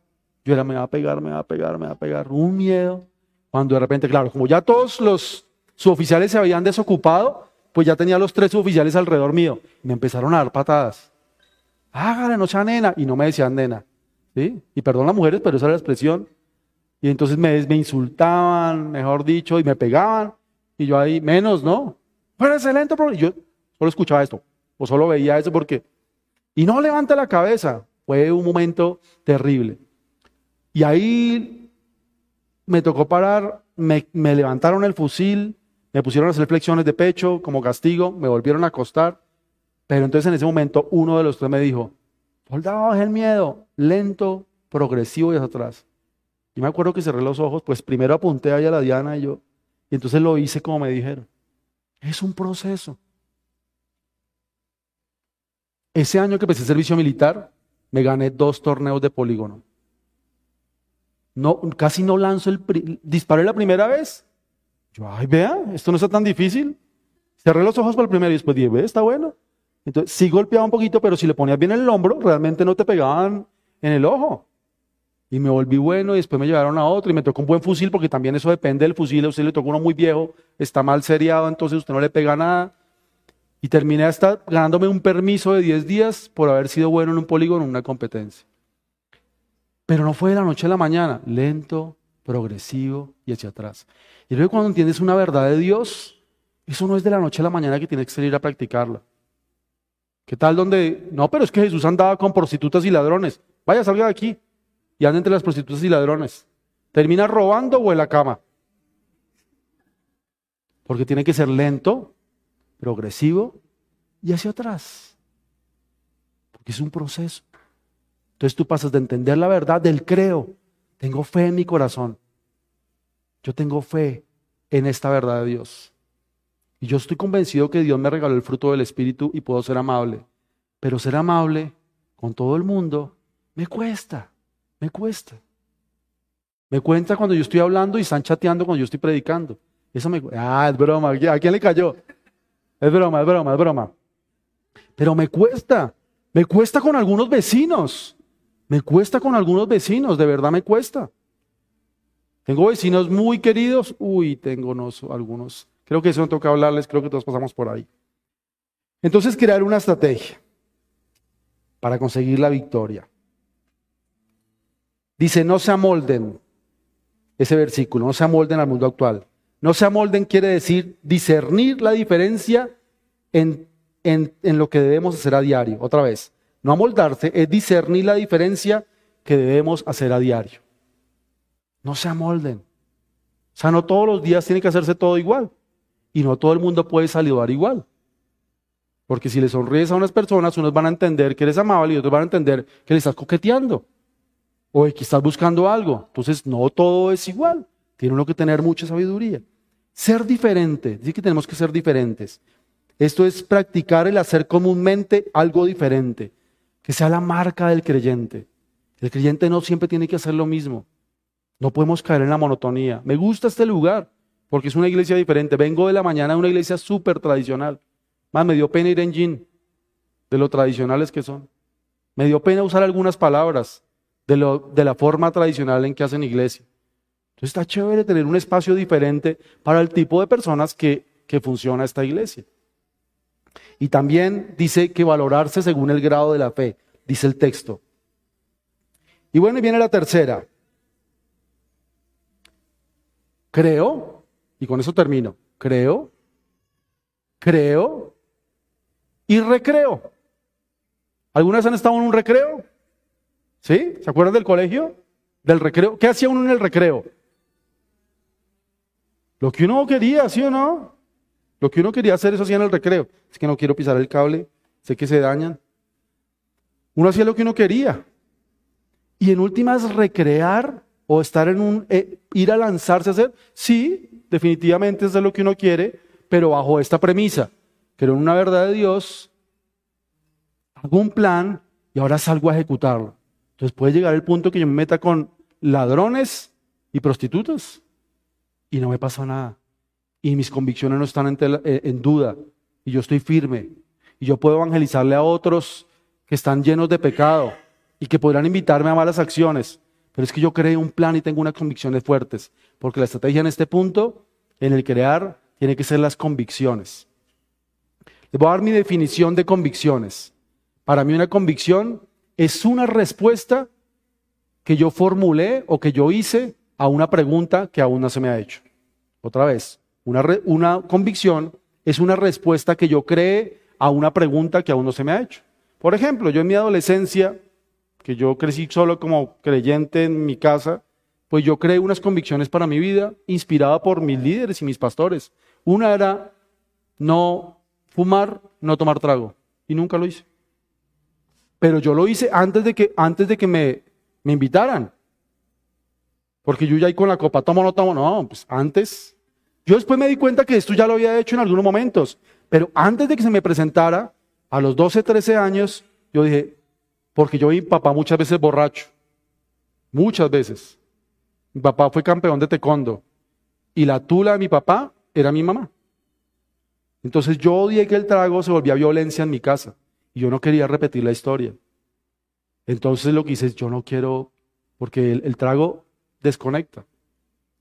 Yo era, me va a pegar, me va a pegar, me va a pegar. Un miedo. Cuando de repente, claro, como ya todos los suboficiales se habían desocupado, pues ya tenía los tres suboficiales alrededor mío. me empezaron a dar patadas. Hágale, no sea nena. Y no me decían nena. ¿sí? Y perdón las mujeres, pero esa era la expresión. Y entonces me, insultaban, mejor dicho, y me pegaban. Y yo ahí, menos, ¿no? Fue excelente, y yo solo escuchaba esto, o solo veía eso porque... Y no levanta la cabeza. Fue un momento terrible. Y ahí me tocó parar, me, levantaron el fusil, me pusieron a hacer flexiones de pecho como castigo, me volvieron a acostar. Pero entonces en ese momento uno de los tres me dijo, soldado, es el miedo, lento, progresivo y hacia atrás. Y me acuerdo que cerré los ojos, pues primero apunté ahí a la Diana y yo, y entonces lo hice como me dijeron. Es un proceso. Ese año que empecé el servicio militar, me gané dos torneos de polígono. No, casi no lanzo el... Disparé la primera vez. Yo, ay, vea, esto no está tan difícil. Cerré los ojos para el primero y después dije, ve, está bueno. Entonces, sí golpeaba un poquito, pero si le ponías bien el hombro, realmente no te pegaban en el ojo. Y me volví bueno y después me llevaron a otro y me tocó un buen fusil porque también eso depende del fusil. A usted le tocó uno muy viejo, está mal seriado, entonces usted no le pega nada. Y terminé hasta ganándome un permiso de 10 días por haber sido bueno en un polígono, en una competencia. Pero no fue de la noche a la mañana, lento, progresivo y hacia atrás. Y luego cuando entiendes una verdad de Dios, eso no es de la noche a la mañana que tienes que salir a practicarla. ¿Qué tal donde, no, pero es que Jesús andaba con prostitutas y ladrones. Vaya, salga de aquí y anda entre las prostitutas y ladrones. ¿Termina robando o en la cama? Porque tiene que ser lento, progresivo y hacia atrás. Porque es un proceso. Entonces tú pasas de entender la verdad del creo. Tengo fe en mi corazón. Yo tengo fe en esta verdad de Dios. Y yo estoy convencido que Dios me regaló el fruto del Espíritu y puedo ser amable. Pero ser amable con todo el mundo me cuesta, me cuesta. Me cuenta cuando yo estoy hablando y están chateando cuando yo estoy predicando. Eso me... Ah, es broma. ¿A quién le cayó? Es broma, es broma, es broma. Pero me cuesta. Me cuesta con algunos vecinos. Me cuesta con algunos vecinos, de verdad me cuesta. Tengo vecinos muy queridos. Uy, tengo algunos. Creo que eso no toca hablarles, creo que todos pasamos por ahí. Entonces, crear una estrategia para conseguir la victoria. Dice, no se amolden, ese versículo, no se amolden al mundo actual. No se amolden quiere decir discernir la diferencia en, en, en lo que debemos hacer a diario. Otra vez, no amoldarse es discernir la diferencia que debemos hacer a diario. No se amolden. O sea, no todos los días tiene que hacerse todo igual. Y no todo el mundo puede saludar igual. Porque si le sonríes a unas personas, unos van a entender que eres amable y otros van a entender que le estás coqueteando. O que estás buscando algo. Entonces, no todo es igual. Tiene uno que tener mucha sabiduría. Ser diferente. Dice que tenemos que ser diferentes. Esto es practicar el hacer comúnmente algo diferente. Que sea la marca del creyente. El creyente no siempre tiene que hacer lo mismo. No podemos caer en la monotonía. Me gusta este lugar porque es una iglesia diferente. Vengo de la mañana a una iglesia súper tradicional. Más me dio pena ir en jean, de lo tradicionales que son. Me dio pena usar algunas palabras de, lo, de la forma tradicional en que hacen iglesia. Entonces está chévere tener un espacio diferente para el tipo de personas que, que funciona esta iglesia. Y también dice que valorarse según el grado de la fe, dice el texto. Y bueno, y viene la tercera. Creo, y con eso termino, creo, creo y recreo. ¿Algunas han estado en un recreo? ¿Sí? ¿Se acuerdan del colegio? Del recreo. ¿Qué hacía uno en el recreo? Lo que uno quería, ¿sí o no? Lo que uno quería hacer, eso hacía en el recreo. Es que no quiero pisar el cable, sé que se dañan. Uno hacía lo que uno quería. Y en últimas, recrear o estar en un, eh, ir a lanzarse a hacer, sí, definitivamente es lo que uno quiere, pero bajo esta premisa. Creo en una verdad de Dios, hago un plan y ahora salgo a ejecutarlo. Entonces puede llegar el punto que yo me meta con ladrones y prostitutas y no me pasa nada. Y mis convicciones no están en, eh, en duda y yo estoy firme. Y yo puedo evangelizarle a otros que están llenos de pecado y que podrán invitarme a malas acciones. Pero es que yo creé un plan y tengo unas convicciones fuertes. Porque la estrategia en este punto, en el crear, tiene que ser las convicciones. Les voy a dar mi definición de convicciones. Para mí una convicción es una respuesta que yo formulé o que yo hice a una pregunta que aún no se me ha hecho. Otra vez, una, una convicción es una respuesta que yo creé a una pregunta que aún no se me ha hecho. Por ejemplo, yo en mi adolescencia, que yo crecí solo como creyente en mi casa, pues yo creé unas convicciones para mi vida inspirada por mis líderes y mis pastores. Una era no fumar, no tomar trago. Y nunca lo hice. Pero yo lo hice antes de que, antes de que me, me invitaran. Porque yo ya ahí con la copa, tomo, no tomo, no, pues antes. Yo después me di cuenta que esto ya lo había hecho en algunos momentos. Pero antes de que se me presentara, a los 12, 13 años, yo dije, porque yo vi papá muchas veces borracho. Muchas veces. Mi papá fue campeón de taekwondo. Y la tula de mi papá era mi mamá. Entonces yo odié que el trago se volvía violencia en mi casa. Y yo no quería repetir la historia. Entonces lo que hice es, yo no quiero, porque el, trago desconecta.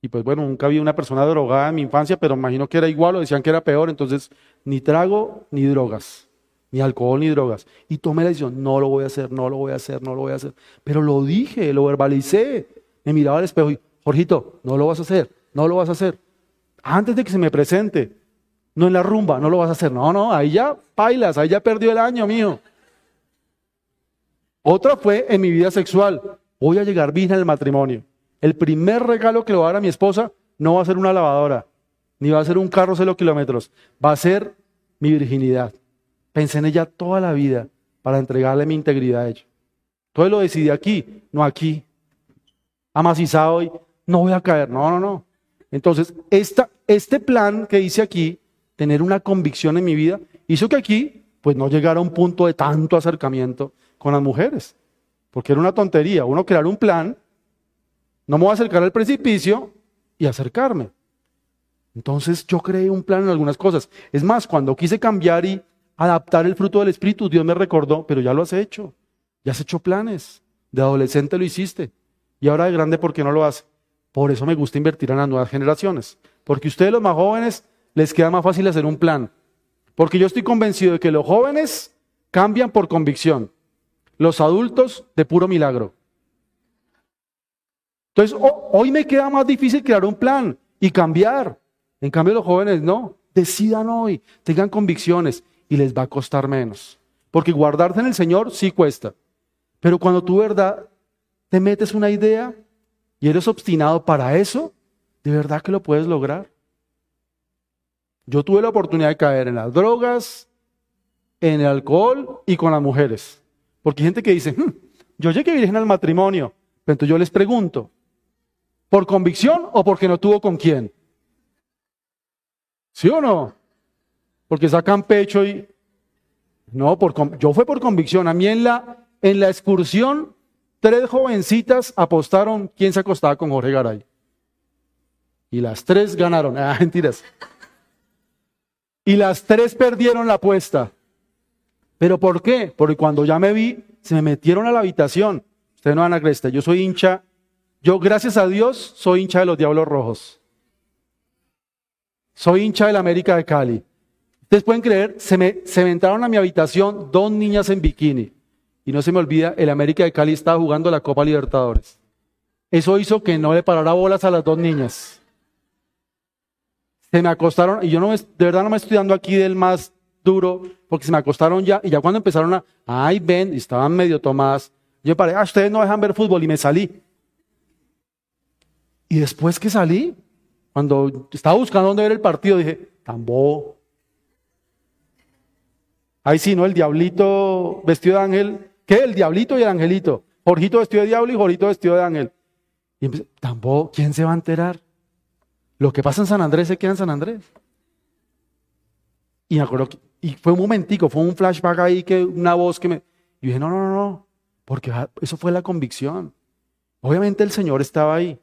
Y pues bueno, nunca vi una persona drogada en mi infancia, pero imagino que era igual o decían que era peor. Entonces, ni trago ni drogas, ni alcohol ni drogas. Y tomé la decisión, no lo voy a hacer, no lo voy a hacer, no lo voy a hacer. Pero lo dije, lo verbalicé. Me miraba al espejo y, Jorgito, no lo vas a hacer, no lo vas a hacer. Antes de que se me presente, no en la rumba, no lo vas a hacer. No, no, ahí ya bailas, ahí ya perdió el año mío. Otra fue en mi vida sexual. Voy a llegar virgen al matrimonio. El primer regalo que le voy a dar a mi esposa no va a ser una lavadora, ni va a ser un carro cero kilómetros. Va a ser mi virginidad. Pensé en ella toda la vida para entregarle mi integridad a ella. Entonces lo decidí aquí, no aquí. Amacizado y no voy a caer. No, no, no. Entonces, este plan que hice aquí, tener una convicción en mi vida, hizo que aquí, pues no llegara a un punto de tanto acercamiento con las mujeres. Porque era una tontería, uno crear un plan, no me voy a acercar al precipicio y acercarme. Entonces yo creé un plan en algunas cosas. Es más, cuando quise cambiar y adaptar el fruto del Espíritu, Dios me recordó, pero ya lo has hecho. Ya has hecho planes. De adolescente lo hiciste. Y ahora de grande, ¿por qué no lo hace? Por eso me gusta invertir en las nuevas generaciones. Porque ustedes los más jóvenes les queda más fácil hacer un plan. Porque yo estoy convencido de que los jóvenes cambian por convicción. Los adultos de puro milagro. Entonces, hoy me queda más difícil crear un plan y cambiar. En cambio, los jóvenes no. Decidan hoy, tengan convicciones y les va a costar menos. Porque guardarse en el Señor sí cuesta. Pero cuando tú, verdad, te metes una idea y eres obstinado para eso, de verdad que lo puedes lograr. Yo tuve la oportunidad de caer en las drogas, en el alcohol y con las mujeres. Porque hay gente que dice, hmm, yo llegué virgen al matrimonio. Pero entonces yo les pregunto, ¿por convicción o porque no tuvo con quién? ¿Sí o no? Porque sacan pecho y... No, por, yo fue por convicción. A mí en la, en la excursión, tres jovencitas apostaron quién se acostaba con Jorge Garay. Y las tres ganaron. [laughs] Ah, mentiras. Y las tres perdieron la apuesta. ¿Pero por qué? Porque cuando ya me vi, se me metieron a la habitación. Ustedes no van a creer, yo soy hincha. Yo, gracias a Dios, soy hincha de los Diablos Rojos. Soy hincha de la América de Cali. Ustedes pueden creer, se me, se me entraron a mi habitación dos niñas en bikini. Y no se me olvida, el América de Cali estaba jugando la Copa Libertadores. Eso hizo que no le parara bolas a las dos niñas se me acostaron, y yo no de verdad no me estoy dando aquí del más duro, porque se me acostaron ya, y ya cuando empezaron a, ay, ven, y estaban medio tomadas, yo paré, ah, ustedes no dejan ver fútbol, y me salí. Y después que salí, cuando estaba buscando dónde ver el partido, dije, tambo. Ahí sí, ¿no? El diablito vestido de ángel. ¿Qué? El diablito y el angelito. Jorgito vestido de diablo y Jorgito vestido de ángel. Y empecé, tambo, ¿quién se va a enterar? Lo que pasa en San Andrés se queda en San Andrés. Y me acuerdo y fue un momentico, fue un flashback ahí que una voz que me. Y dije, no, no, no, no, porque eso fue la convicción. Obviamente el Señor estaba ahí,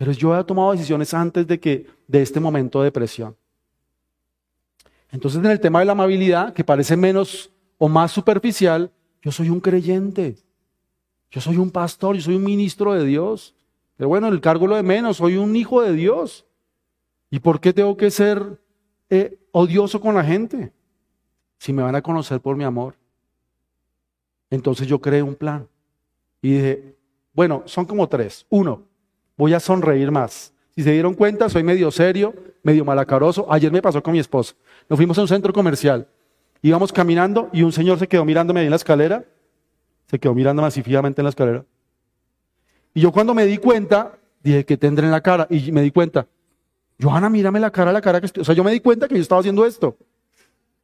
pero yo había tomado decisiones antes de que de este momento de presión. Entonces, en el tema de la amabilidad, que parece menos o más superficial, yo soy un creyente. Yo soy un pastor, yo soy un ministro de Dios. Pero bueno, el cargo lo de menos, soy un hijo de Dios. ¿Y por qué tengo que ser eh, odioso con la gente? Si me van a conocer por mi amor. Entonces yo creé un plan. Y dije, bueno, son como tres. Uno, voy a sonreír más. Si se dieron cuenta, soy medio serio, medio malacaroso. Ayer me pasó con mi esposa. Nos fuimos a un centro comercial. Íbamos caminando y un señor se quedó mirándome ahí en la escalera. Se quedó mirándome así fijamente en la escalera. Y yo cuando me di cuenta, dije, que tendré en la cara? Y me di cuenta, Johanna, mírame la cara, la cara que estoy. O sea, yo me di cuenta que yo estaba haciendo esto.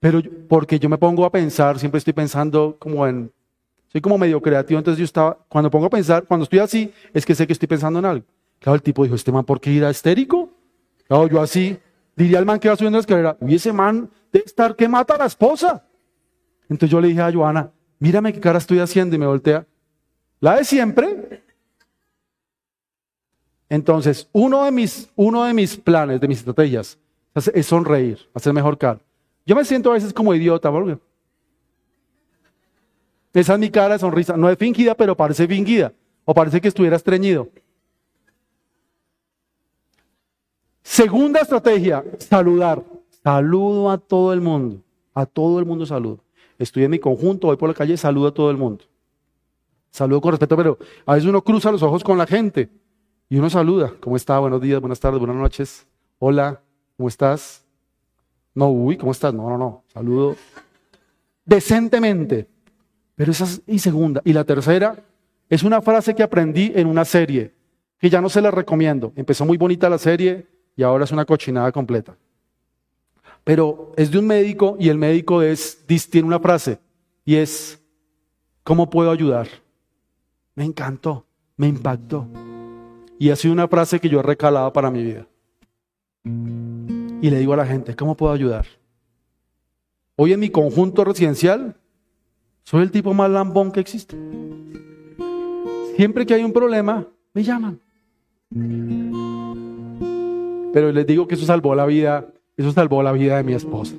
Pero porque yo me pongo a pensar, siempre estoy pensando como en. Soy como medio creativo, entonces yo estaba. Cuando pongo a pensar, cuando estoy así, es que sé que estoy pensando en algo. Claro, el tipo dijo: ¿Este man por qué irá estérico? Claro, yo así. Diría al man que va subiendo la escalera: Uy, ese man debe estar que mata a la esposa. Entonces yo le dije a Johanna: Mírame qué cara estoy haciendo y me voltea. La de siempre, entonces, uno de mis, uno de mis planes, de mis estrategias, es sonreír, hacer mejor cara. Yo me siento a veces como idiota, porque esa es mi cara de sonrisa. No es fingida, pero parece fingida. O parece que estuviera estreñido. Segunda estrategia, saludar. Saludo a todo el mundo. A todo el mundo saludo. Estoy en mi conjunto, voy por la calle, saludo a todo el mundo. Saludo con respeto, pero a veces uno cruza los ojos con la gente. Y uno saluda, ¿cómo está? Buenos días, buenas tardes, buenas noches. Hola, ¿cómo estás? No, uy, ¿cómo estás? No, no, no, saludo decentemente. Pero esa es y segunda. Y la tercera es una frase que aprendí en una serie, que ya no se la recomiendo. Empezó muy bonita la serie y ahora es una cochinada completa. Pero es de un médico y el médico es, tiene una frase y es, ¿cómo puedo ayudar? Me encantó, me impactó. Y ha sido una frase que yo he recalado para mi vida. Y le digo a la gente, ¿cómo puedo ayudar? Hoy en mi conjunto residencial, soy el tipo más lambón que existe. Siempre que hay un problema, me llaman. Pero les digo que eso salvó la vida, eso salvó la vida de mi esposa.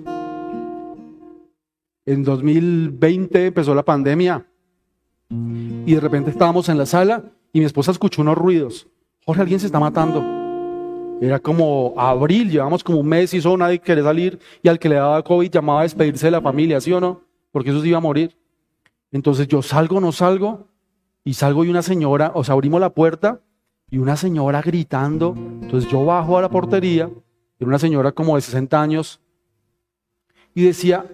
En 2020 empezó la pandemia y de repente estábamos en la sala y mi esposa escuchó unos ruidos. Jorge, alguien se está matando. Era como abril, llevamos como un mes y eso nadie quería salir y al que le daba COVID llamaba a despedirse de la familia, ¿sí o no? Porque eso se iba a morir. Entonces yo salgo, no salgo y salgo y una señora, o sea, abrimos la puerta y una señora gritando. Entonces yo bajo a la portería, era una señora como de 60 años y decía,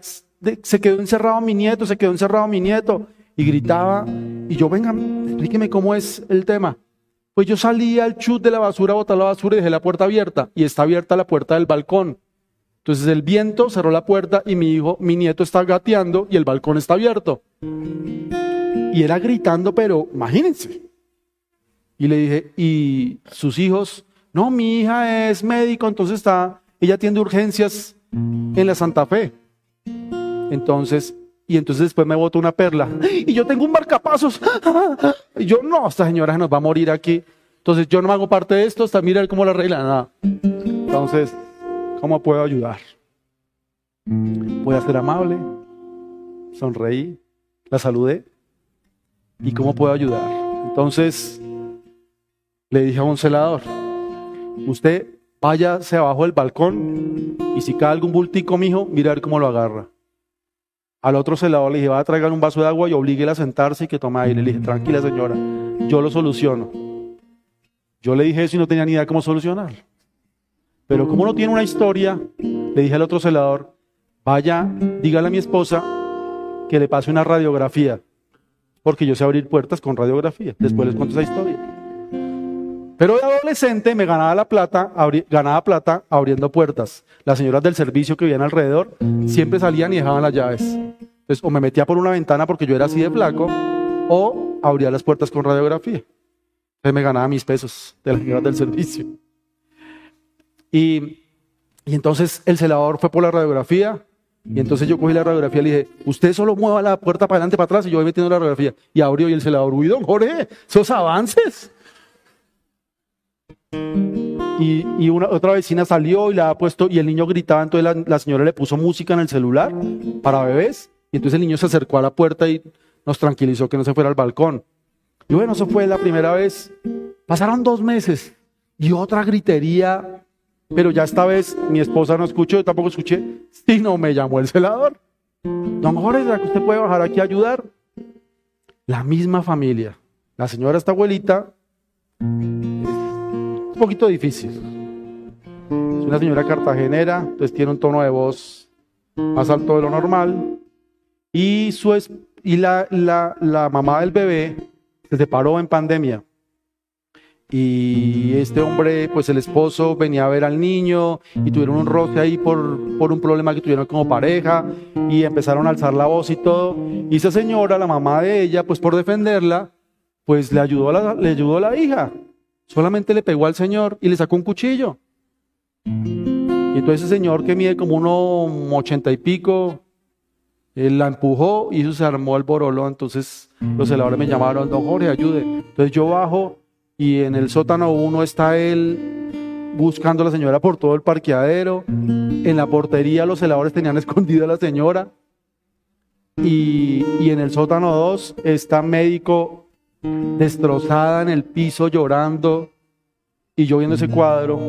se quedó encerrado mi nieto, se quedó encerrado mi nieto y gritaba y yo, venga, explíqueme cómo es el tema. Pues yo salí al chut de la basura botar la basura y dejé la puerta abierta. Y está abierta la puerta del balcón. Entonces el viento cerró la puerta y mi hijo, mi nieto está gateando y el balcón está abierto. Y era gritando, pero imagínense. Y le dije, ¿y sus hijos? No, mi hija es médico, entonces está, ella tiene urgencias en la Santa Fe. Entonces, y entonces después me botó una perla. [gasps] Y yo tengo un marcapasos. [gasps] Y yo, no, esta señora nos va a morir aquí. Entonces yo no hago parte de esto, hasta mirar cómo la arregla. Nada. Entonces, ¿cómo puedo ayudar? Voy a ser amable. Sonreí. La saludé. ¿Y cómo puedo ayudar? Entonces, le dije a un celador, usted váyase abajo del balcón y si cae algún bultico, mijo, mira a ver cómo lo agarra. Al otro celador le dije, va a traer un vaso de agua y oblíguela a sentarse y que tome aire. Le dije, tranquila señora, yo lo soluciono. Yo le dije eso y no tenía ni idea cómo solucionar. Pero como no tiene una historia, le dije al otro celador, vaya, dígale a mi esposa que le pase una radiografía, porque yo sé abrir puertas con radiografía. Después les cuento esa historia. Pero de adolescente me ganaba la plata, ganaba plata abriendo puertas. Las señoras del servicio que vivían alrededor siempre salían y dejaban las llaves. O me metía por una ventana porque yo era así de flaco, o abría las puertas con radiografía. Entonces me ganaba mis pesos de las señoras del servicio. Y, y entonces el celador fue por la radiografía, y entonces yo cogí la radiografía y le dije, usted solo mueva la puerta para adelante, para atrás, y yo voy metiendo la radiografía. Y abrió y el celador, uy, don Jorge, esos avances. Y, una, otra vecina salió y le ha puesto, y el niño gritaba, entonces la, señora le puso música en el celular para bebés, y entonces el niño se acercó a la puerta y nos tranquilizó que no se fuera al balcón. Y bueno, eso fue la primera vez. Pasaron dos meses y otra gritería, pero ya esta vez mi esposa no escuchó, yo tampoco escuché, sino me llamó el celador. Don Jorge, que usted puede bajar aquí a ayudar? La misma familia. La señora, esta abuelita, un poquito difícil. Es una señora cartagenera, entonces tiene un tono de voz más alto de lo normal. Y, su y la, la, la mamá del bebé se separó en pandemia. Y este hombre, pues el esposo venía a ver al niño y tuvieron un roce ahí por, por un problema que tuvieron como pareja y empezaron a alzar la voz y todo. Y esa señora, la mamá de ella, pues por defenderla, pues le ayudó a la, le ayudó a la hija. Solamente le pegó al señor y le sacó un cuchillo. Y entonces ese señor que mide como uno ochenta y pico, él la empujó y eso se armó el borolo. Entonces los celadores me llamaron, don Jorge, ayude. Entonces yo bajo y en el sótano uno está él buscando a la señora por todo el parqueadero. En la portería los celadores tenían [laughs] escondida a la señora. Y, y en el sótano 2 está médico destrozada en el piso llorando y yo viendo ese cuadro.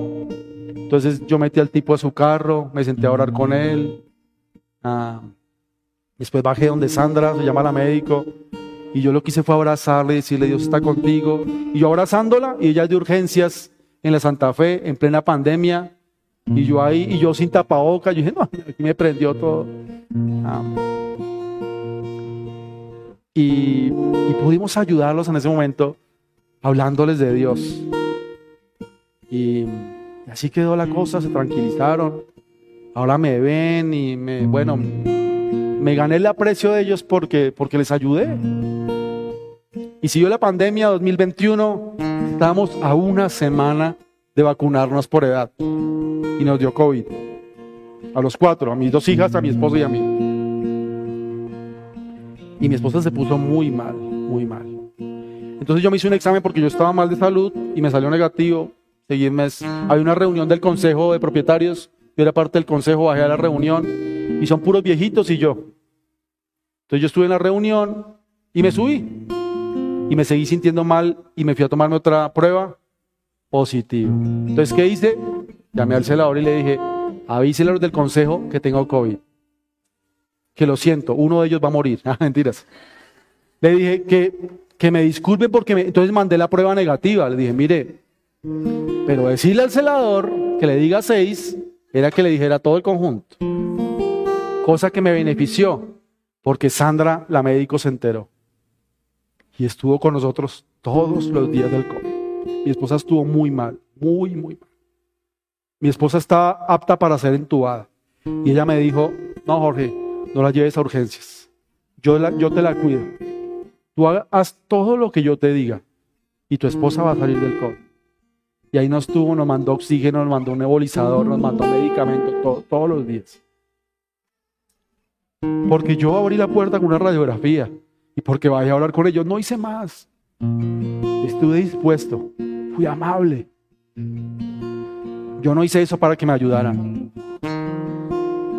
Entonces yo metí al tipo a su carro, me senté a orar con él. Ah, después bajé donde Sandra, se llama la médico, y yo lo que hice fue abrazarle decirle, Dios está contigo. Y yo abrazándola, y ella de urgencias en la Santa Fe, en plena pandemia, y yo ahí, y yo sin tapaboca, yo dije, no, aquí me prendió todo. Ah, y, pudimos ayudarlos en ese momento hablándoles de Dios. Y así quedó la cosa, se tranquilizaron. Ahora me ven y me, bueno, me gané el aprecio de ellos porque, porque les ayudé. Y siguió la pandemia 2021, estamos a una semana de vacunarnos por edad. Y nos dio COVID. A los cuatro, a mis dos hijas, a mi esposo y a mí. Y mi esposa se puso muy mal, muy mal. Entonces yo me hice un examen porque yo estaba mal de salud y me salió negativo. seguí un mes. Hay una reunión del consejo de propietarios, yo era parte del consejo, bajé a la reunión y son puros viejitos y yo. Entonces yo estuve en la reunión y me subí y me seguí sintiendo mal y me fui a tomarme otra prueba positivo. Entonces, ¿qué hice? Llamé al celador y le dije, avísele a los del consejo que tengo COVID. Que lo siento, uno de ellos va a morir. [laughs] Ah, mentiras. Le dije que, que me disculpe porque me... Entonces mandé la prueba negativa. Le dije, mire, pero decirle al celador que le diga seis era que le dijera todo el conjunto. Cosa que me benefició porque Sandra, la médico, se enteró. Y estuvo con nosotros todos los días del COVID. Mi esposa estuvo muy mal, muy, muy mal. Mi esposa está apta para ser entubada. Y ella me dijo, no, Jorge, no la lleves a urgencias. Yo, te la cuido. Tú haz todo lo que yo te diga. Y tu esposa va a salir del COVID. Y ahí nos tuvo, nos mandó oxígeno, nos mandó un nebulizador, nos mandó medicamentos todos los días. Porque yo abrí la puerta con una radiografía y porque vaya a hablar con ellos, no hice más. Estuve dispuesto, fui amable. Yo no hice eso para que me ayudaran.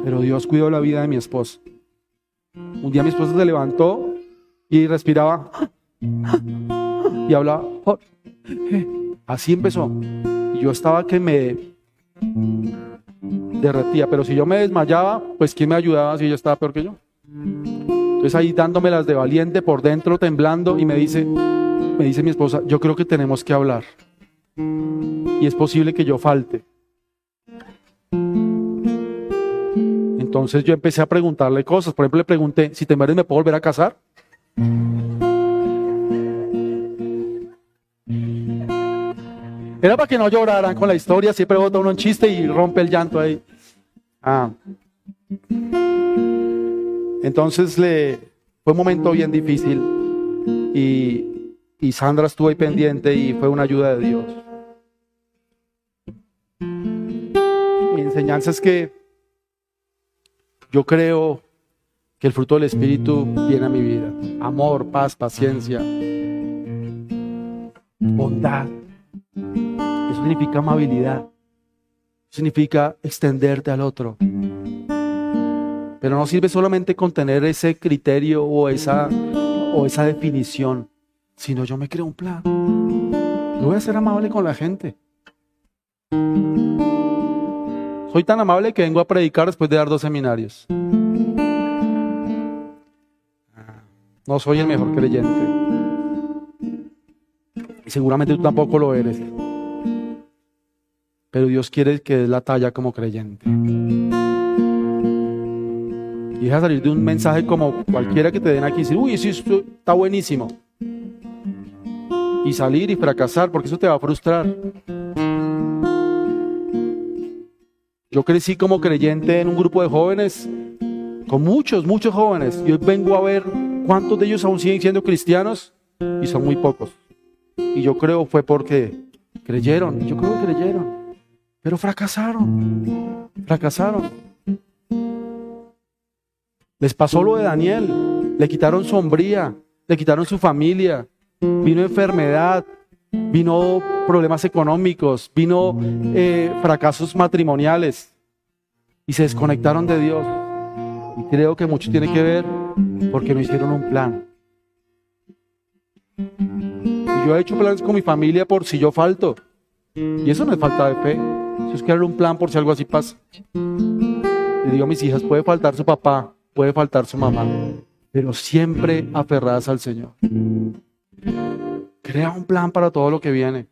Pero Dios cuidó la vida de mi esposa. Un día mi esposa se levantó y respiraba y hablaba. Así empezó. Y yo estaba que me derretía. Pero si yo me desmayaba, pues ¿quién me ayudaba si ella estaba peor que yo? Entonces ahí dándomelas de valiente por dentro, temblando, y me dice, me dice mi esposa, yo creo que tenemos que hablar. Y es posible que yo falte. Entonces yo empecé a preguntarle cosas. Por ejemplo, le pregunté, si te mueres, ¿me puedo volver a casar? Era para que no lloraran con la historia, siempre bota uno un chiste y rompe el llanto ahí. Ah. Entonces fue un momento bien difícil y Sandra estuvo ahí pendiente y fue una ayuda de Dios. Mi enseñanza es que yo creo que el fruto del Espíritu viene a mi vida. Amor, paz, paciencia, bondad. Eso significa amabilidad. Significa extenderte al otro. Pero no sirve solamente con tener ese criterio o esa, o esa definición, sino yo me creo un plan. Yo voy a ser amable con la gente. Soy tan amable que vengo a predicar después de dar dos seminarios. No soy el mejor creyente. Y seguramente tú tampoco lo eres. Pero Dios quiere que des la talla como creyente y deja salir de un mensaje como cualquiera que te den aquí y decir, uy, eso está buenísimo. Y salir y fracasar, porque eso te va a frustrar. Yo crecí como creyente en un grupo de jóvenes, con muchos, muchos jóvenes. Y hoy vengo a ver cuántos de ellos aún siguen siendo cristianos y son muy pocos. Y yo creo fue porque creyeron, yo creo que creyeron, pero fracasaron, fracasaron. Les pasó lo de Daniel. Le quitaron sombría, le quitaron su familia, vino enfermedad, vino problemas económicos, vino eh, fracasos matrimoniales y se desconectaron de Dios. Y creo que mucho tiene que ver porque no hicieron un plan. Y yo he hecho planes con mi familia por si yo falto. Y eso no es falta de fe. Eso es crear un plan por si algo así pasa. Le digo a mis hijas, puede faltar su papá, puede faltar su mamá, pero siempre aferradas al Señor. Crea un plan para todo lo que viene.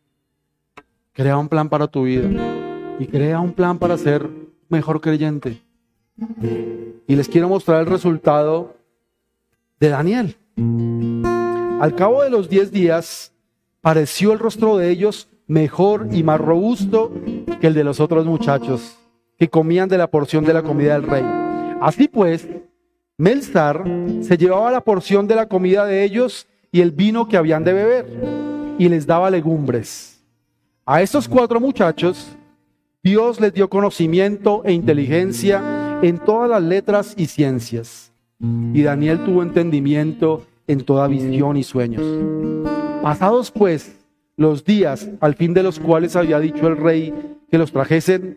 Crea un plan para tu vida. Y crea un plan para ser mejor creyente. Y les quiero mostrar el resultado de Daniel. Al cabo de los diez días, pareció el rostro de ellos mejor y más robusto que el de los otros muchachos que comían de la porción de la comida del rey. Así pues, Melzar se llevaba la porción de la comida de ellos y el vino que habían de beber y les daba legumbres. A estos cuatro muchachos Dios les dio conocimiento e inteligencia en todas las letras y ciencias. Y Daniel tuvo entendimiento en toda visión y sueños. Pasados pues los días al fin de los cuales había dicho el rey que los trajesen,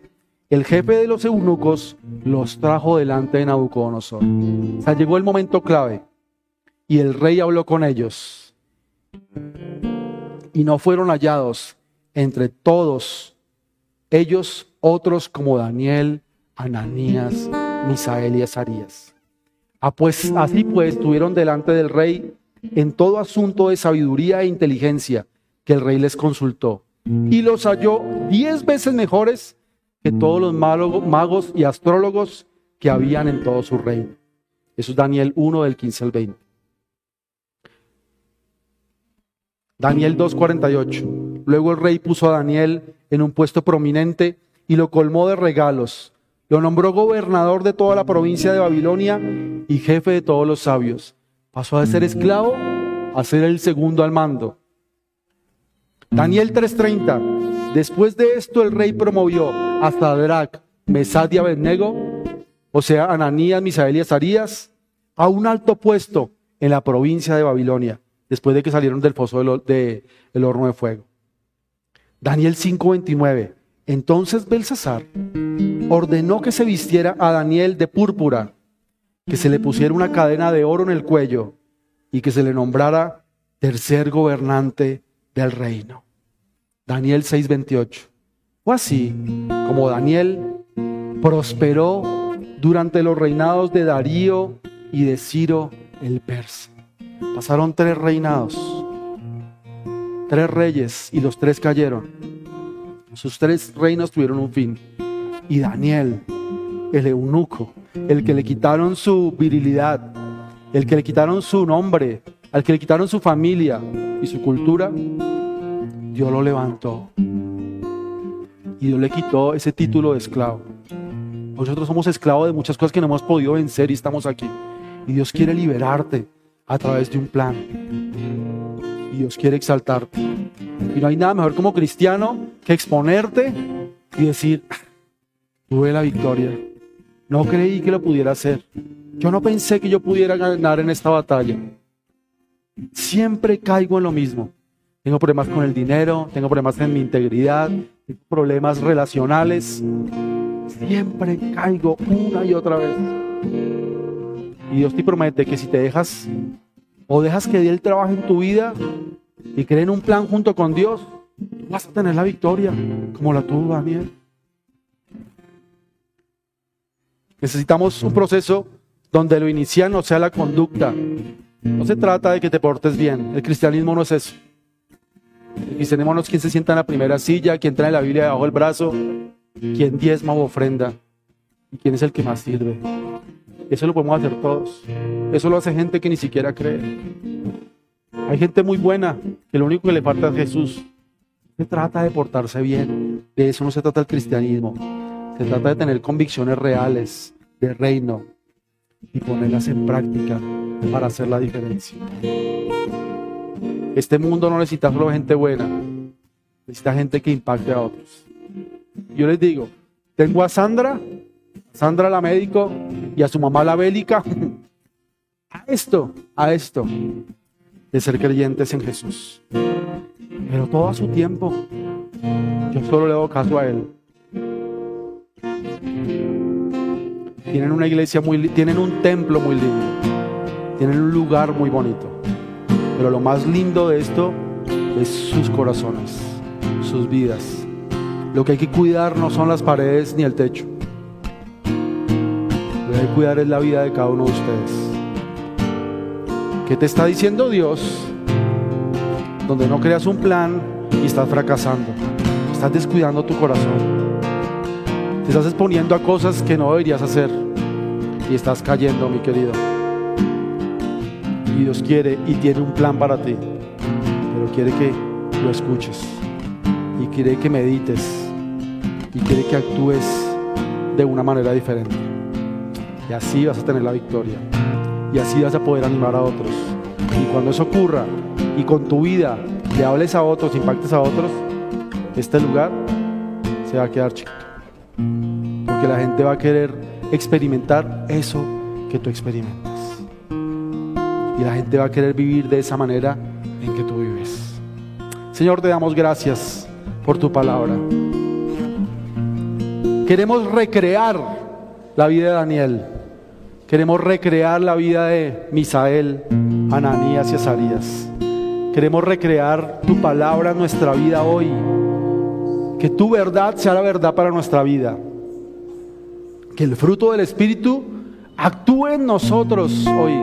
el jefe de los eunucos los trajo delante de Nabucodonosor. O sea, llegó el momento clave y el rey habló con ellos. Y no fueron hallados entre todos ellos otros como Daniel, Ananías, Misael y Azarías. Ah, pues, así pues estuvieron delante del rey en todo asunto de sabiduría e inteligencia que el rey les consultó. Y los halló diez veces mejores que todos los magos y astrólogos que habían en todo su reino. Eso es Daniel 1 del 15 al 20. Daniel 2.48. Luego el rey puso a Daniel en un puesto prominente y lo colmó de regalos. Lo nombró gobernador de toda la provincia de Babilonia y jefe de todos los sabios. Pasó de ser esclavo a ser el segundo al mando. Daniel 3:30. Después de esto el rey promovió a Sadrach, Mesad y Abednego, o sea, Ananías, Misael y Azarías, a un alto puesto en la provincia de Babilonia, después de que salieron del foso del de, horno de fuego. Daniel 5:29. Entonces Belsasar ordenó que se vistiera a Daniel de púrpura, que se le pusiera una cadena de oro en el cuello y que se le nombrara tercer gobernante del reino. Daniel 6:28. Fue así como Daniel prosperó durante los reinados de Darío y de Ciro el persa. Pasaron tres reinados, tres reyes y los tres cayeron. Sus tres reinos tuvieron un fin. Y Daniel, el eunuco, el que le quitaron su virilidad, el que le quitaron su nombre, al que le quitaron su familia y su cultura, Dios lo levantó. Y Dios le quitó ese título de esclavo. Nosotros somos esclavos de muchas cosas que no hemos podido vencer y estamos aquí. Y Dios quiere liberarte a través de un plan. Y Dios quiere exaltarte. Y no hay nada mejor como cristiano que exponerte y decir, tuve la victoria. No creí que lo pudiera hacer. Yo no pensé que yo pudiera ganar en esta batalla. Siempre caigo en lo mismo. Tengo problemas con el dinero, tengo problemas en mi integridad, problemas relacionales. Siempre caigo una y otra vez. Y Dios te promete que si te dejas o dejas que Él trabaje en tu vida y creen un plan junto con Dios, vas a tener la victoria como la tuvo Daniel. Necesitamos un proceso donde lo inicial no sea la conducta. No se trata de que te portes bien. El cristianismo no es eso. El cristianismo no es quien se sienta en la primera silla, quien trae la Biblia debajo del brazo, quien diezma o ofrenda y quién es el que más sirve. Eso lo podemos hacer todos. Eso lo hace gente que ni siquiera cree. Hay gente muy buena que lo único que le falta es Jesús. Se trata de portarse bien. De eso no se trata el cristianismo. Se trata de tener convicciones reales de reino, y ponerlas en práctica para hacer la diferencia. Este mundo no necesita solo gente buena, necesita gente que impacte a otros. Yo les digo, tengo a Sandra, Sandra la médico y a su mamá la bélica, a esto, a esto, de ser creyentes en Jesús. Pero todo a su tiempo. Yo solo le hago caso a Él. Tienen una iglesia muy, tienen un templo muy lindo, tienen un lugar muy bonito. Pero lo más lindo de esto es sus corazones, sus vidas. Lo que hay que cuidar no son las paredes ni el techo. Cuidar es la vida de cada uno de ustedes. ¿Qué te está diciendo Dios? Donde no creas un plan y estás fracasando. Estás descuidando tu corazón. Te estás exponiendo a cosas que no deberías hacer y estás cayendo, mi querido. Y Dios quiere y tiene un plan para ti, pero quiere que lo escuches y quiere que medites y quiere que actúes de una manera diferente. Y así vas a tener la victoria y así vas a poder animar a otros. Y cuando eso ocurra y con tu vida le hables a otros, impactes a otros, este lugar se va a quedar chiquito porque la gente va a querer experimentar eso que tú experimentas. Y la gente va a querer vivir de esa manera en que tú vives. Señor, te damos gracias por tu palabra. Queremos recrear la vida de Daniel. Queremos recrear la vida de Misael, Ananías y Azarías. Queremos recrear tu palabra en nuestra vida hoy. Que tu verdad sea la verdad para nuestra vida. Que el fruto del Espíritu actúe en nosotros hoy.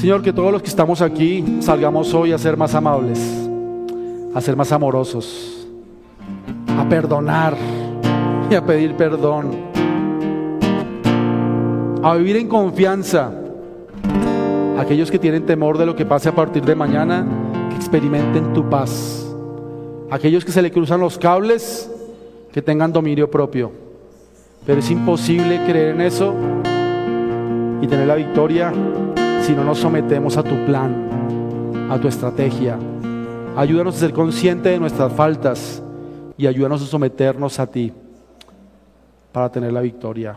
Señor, que todos los que estamos aquí salgamos hoy a ser más amables, a ser más amorosos, a perdonar y a pedir perdón, a vivir en confianza. Aquellos que tienen temor de lo que pase a partir de mañana, que experimenten tu paz. Aquellos que se le cruzan los cables, que tengan dominio propio. Pero es imposible creer en eso y tener la victoria si no nos sometemos a tu plan, a tu estrategia. Ayúdanos a ser conscientes de nuestras faltas y ayúdanos a someternos a ti para tener la victoria.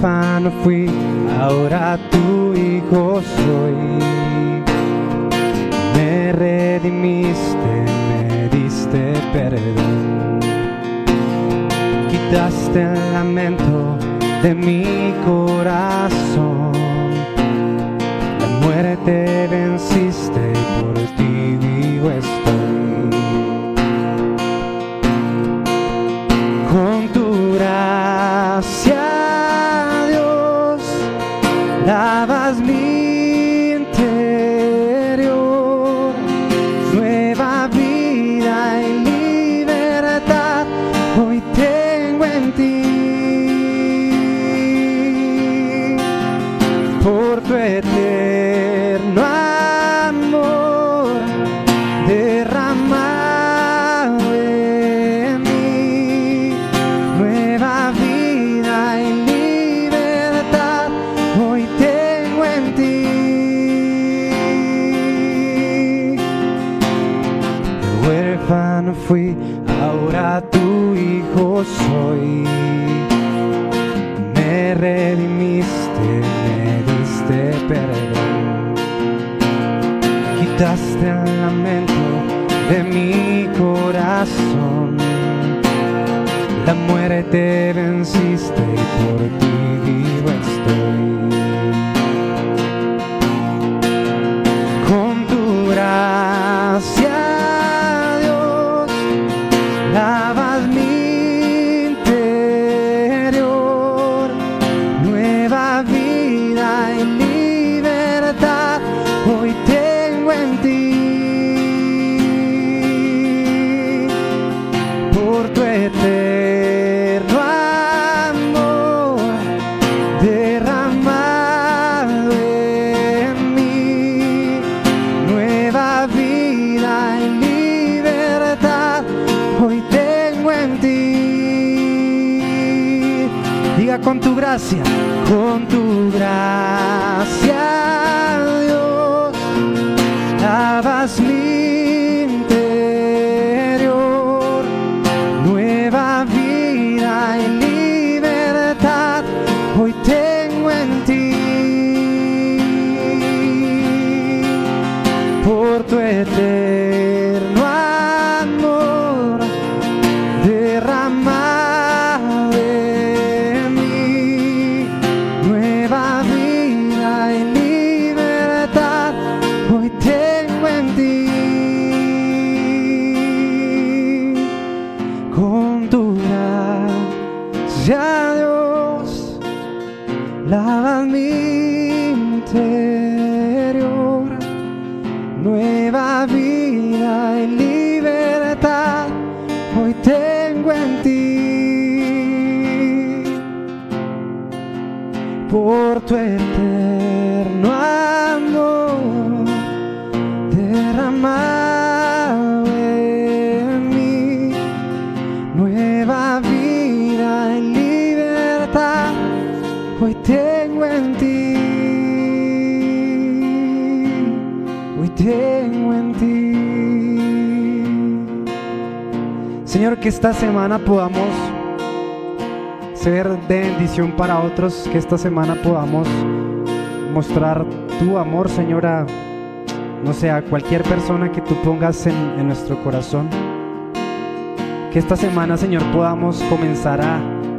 Huérfano fui, ahora tu hijo soy. Me redimiste, me diste perdón. Quitaste el lamento de mi corazón. Nueva en mi interior, nueva vida y libertad hoy tengo en ti. Por tu que esta semana podamos ser de bendición para otros, que esta semana podamos mostrar tu amor, Señor, a, no sé, a cualquier persona que tú pongas en, en nuestro corazón. Que esta semana, Señor, podamos comenzar a,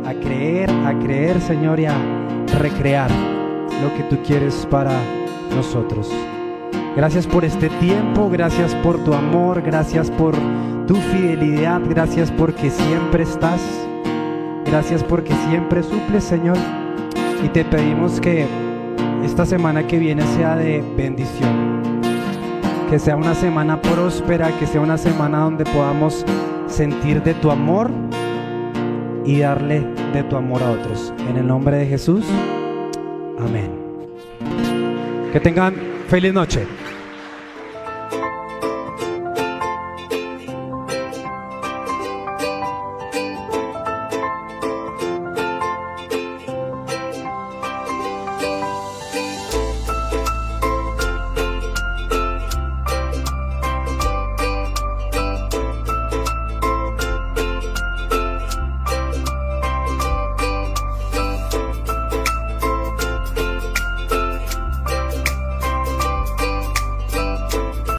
a creer, a creer, Señor, y a recrear lo que tú quieres para nosotros. Gracias por este tiempo, gracias por tu amor, gracias por tu fidelidad, gracias porque siempre estás, gracias porque siempre suples, Señor. Y te pedimos que esta semana que viene sea de bendición, que sea una semana próspera, que sea una semana donde podamos sentir de tu amor y darle de tu amor a otros. En el nombre de Jesús, amén. Que tengan feliz noche.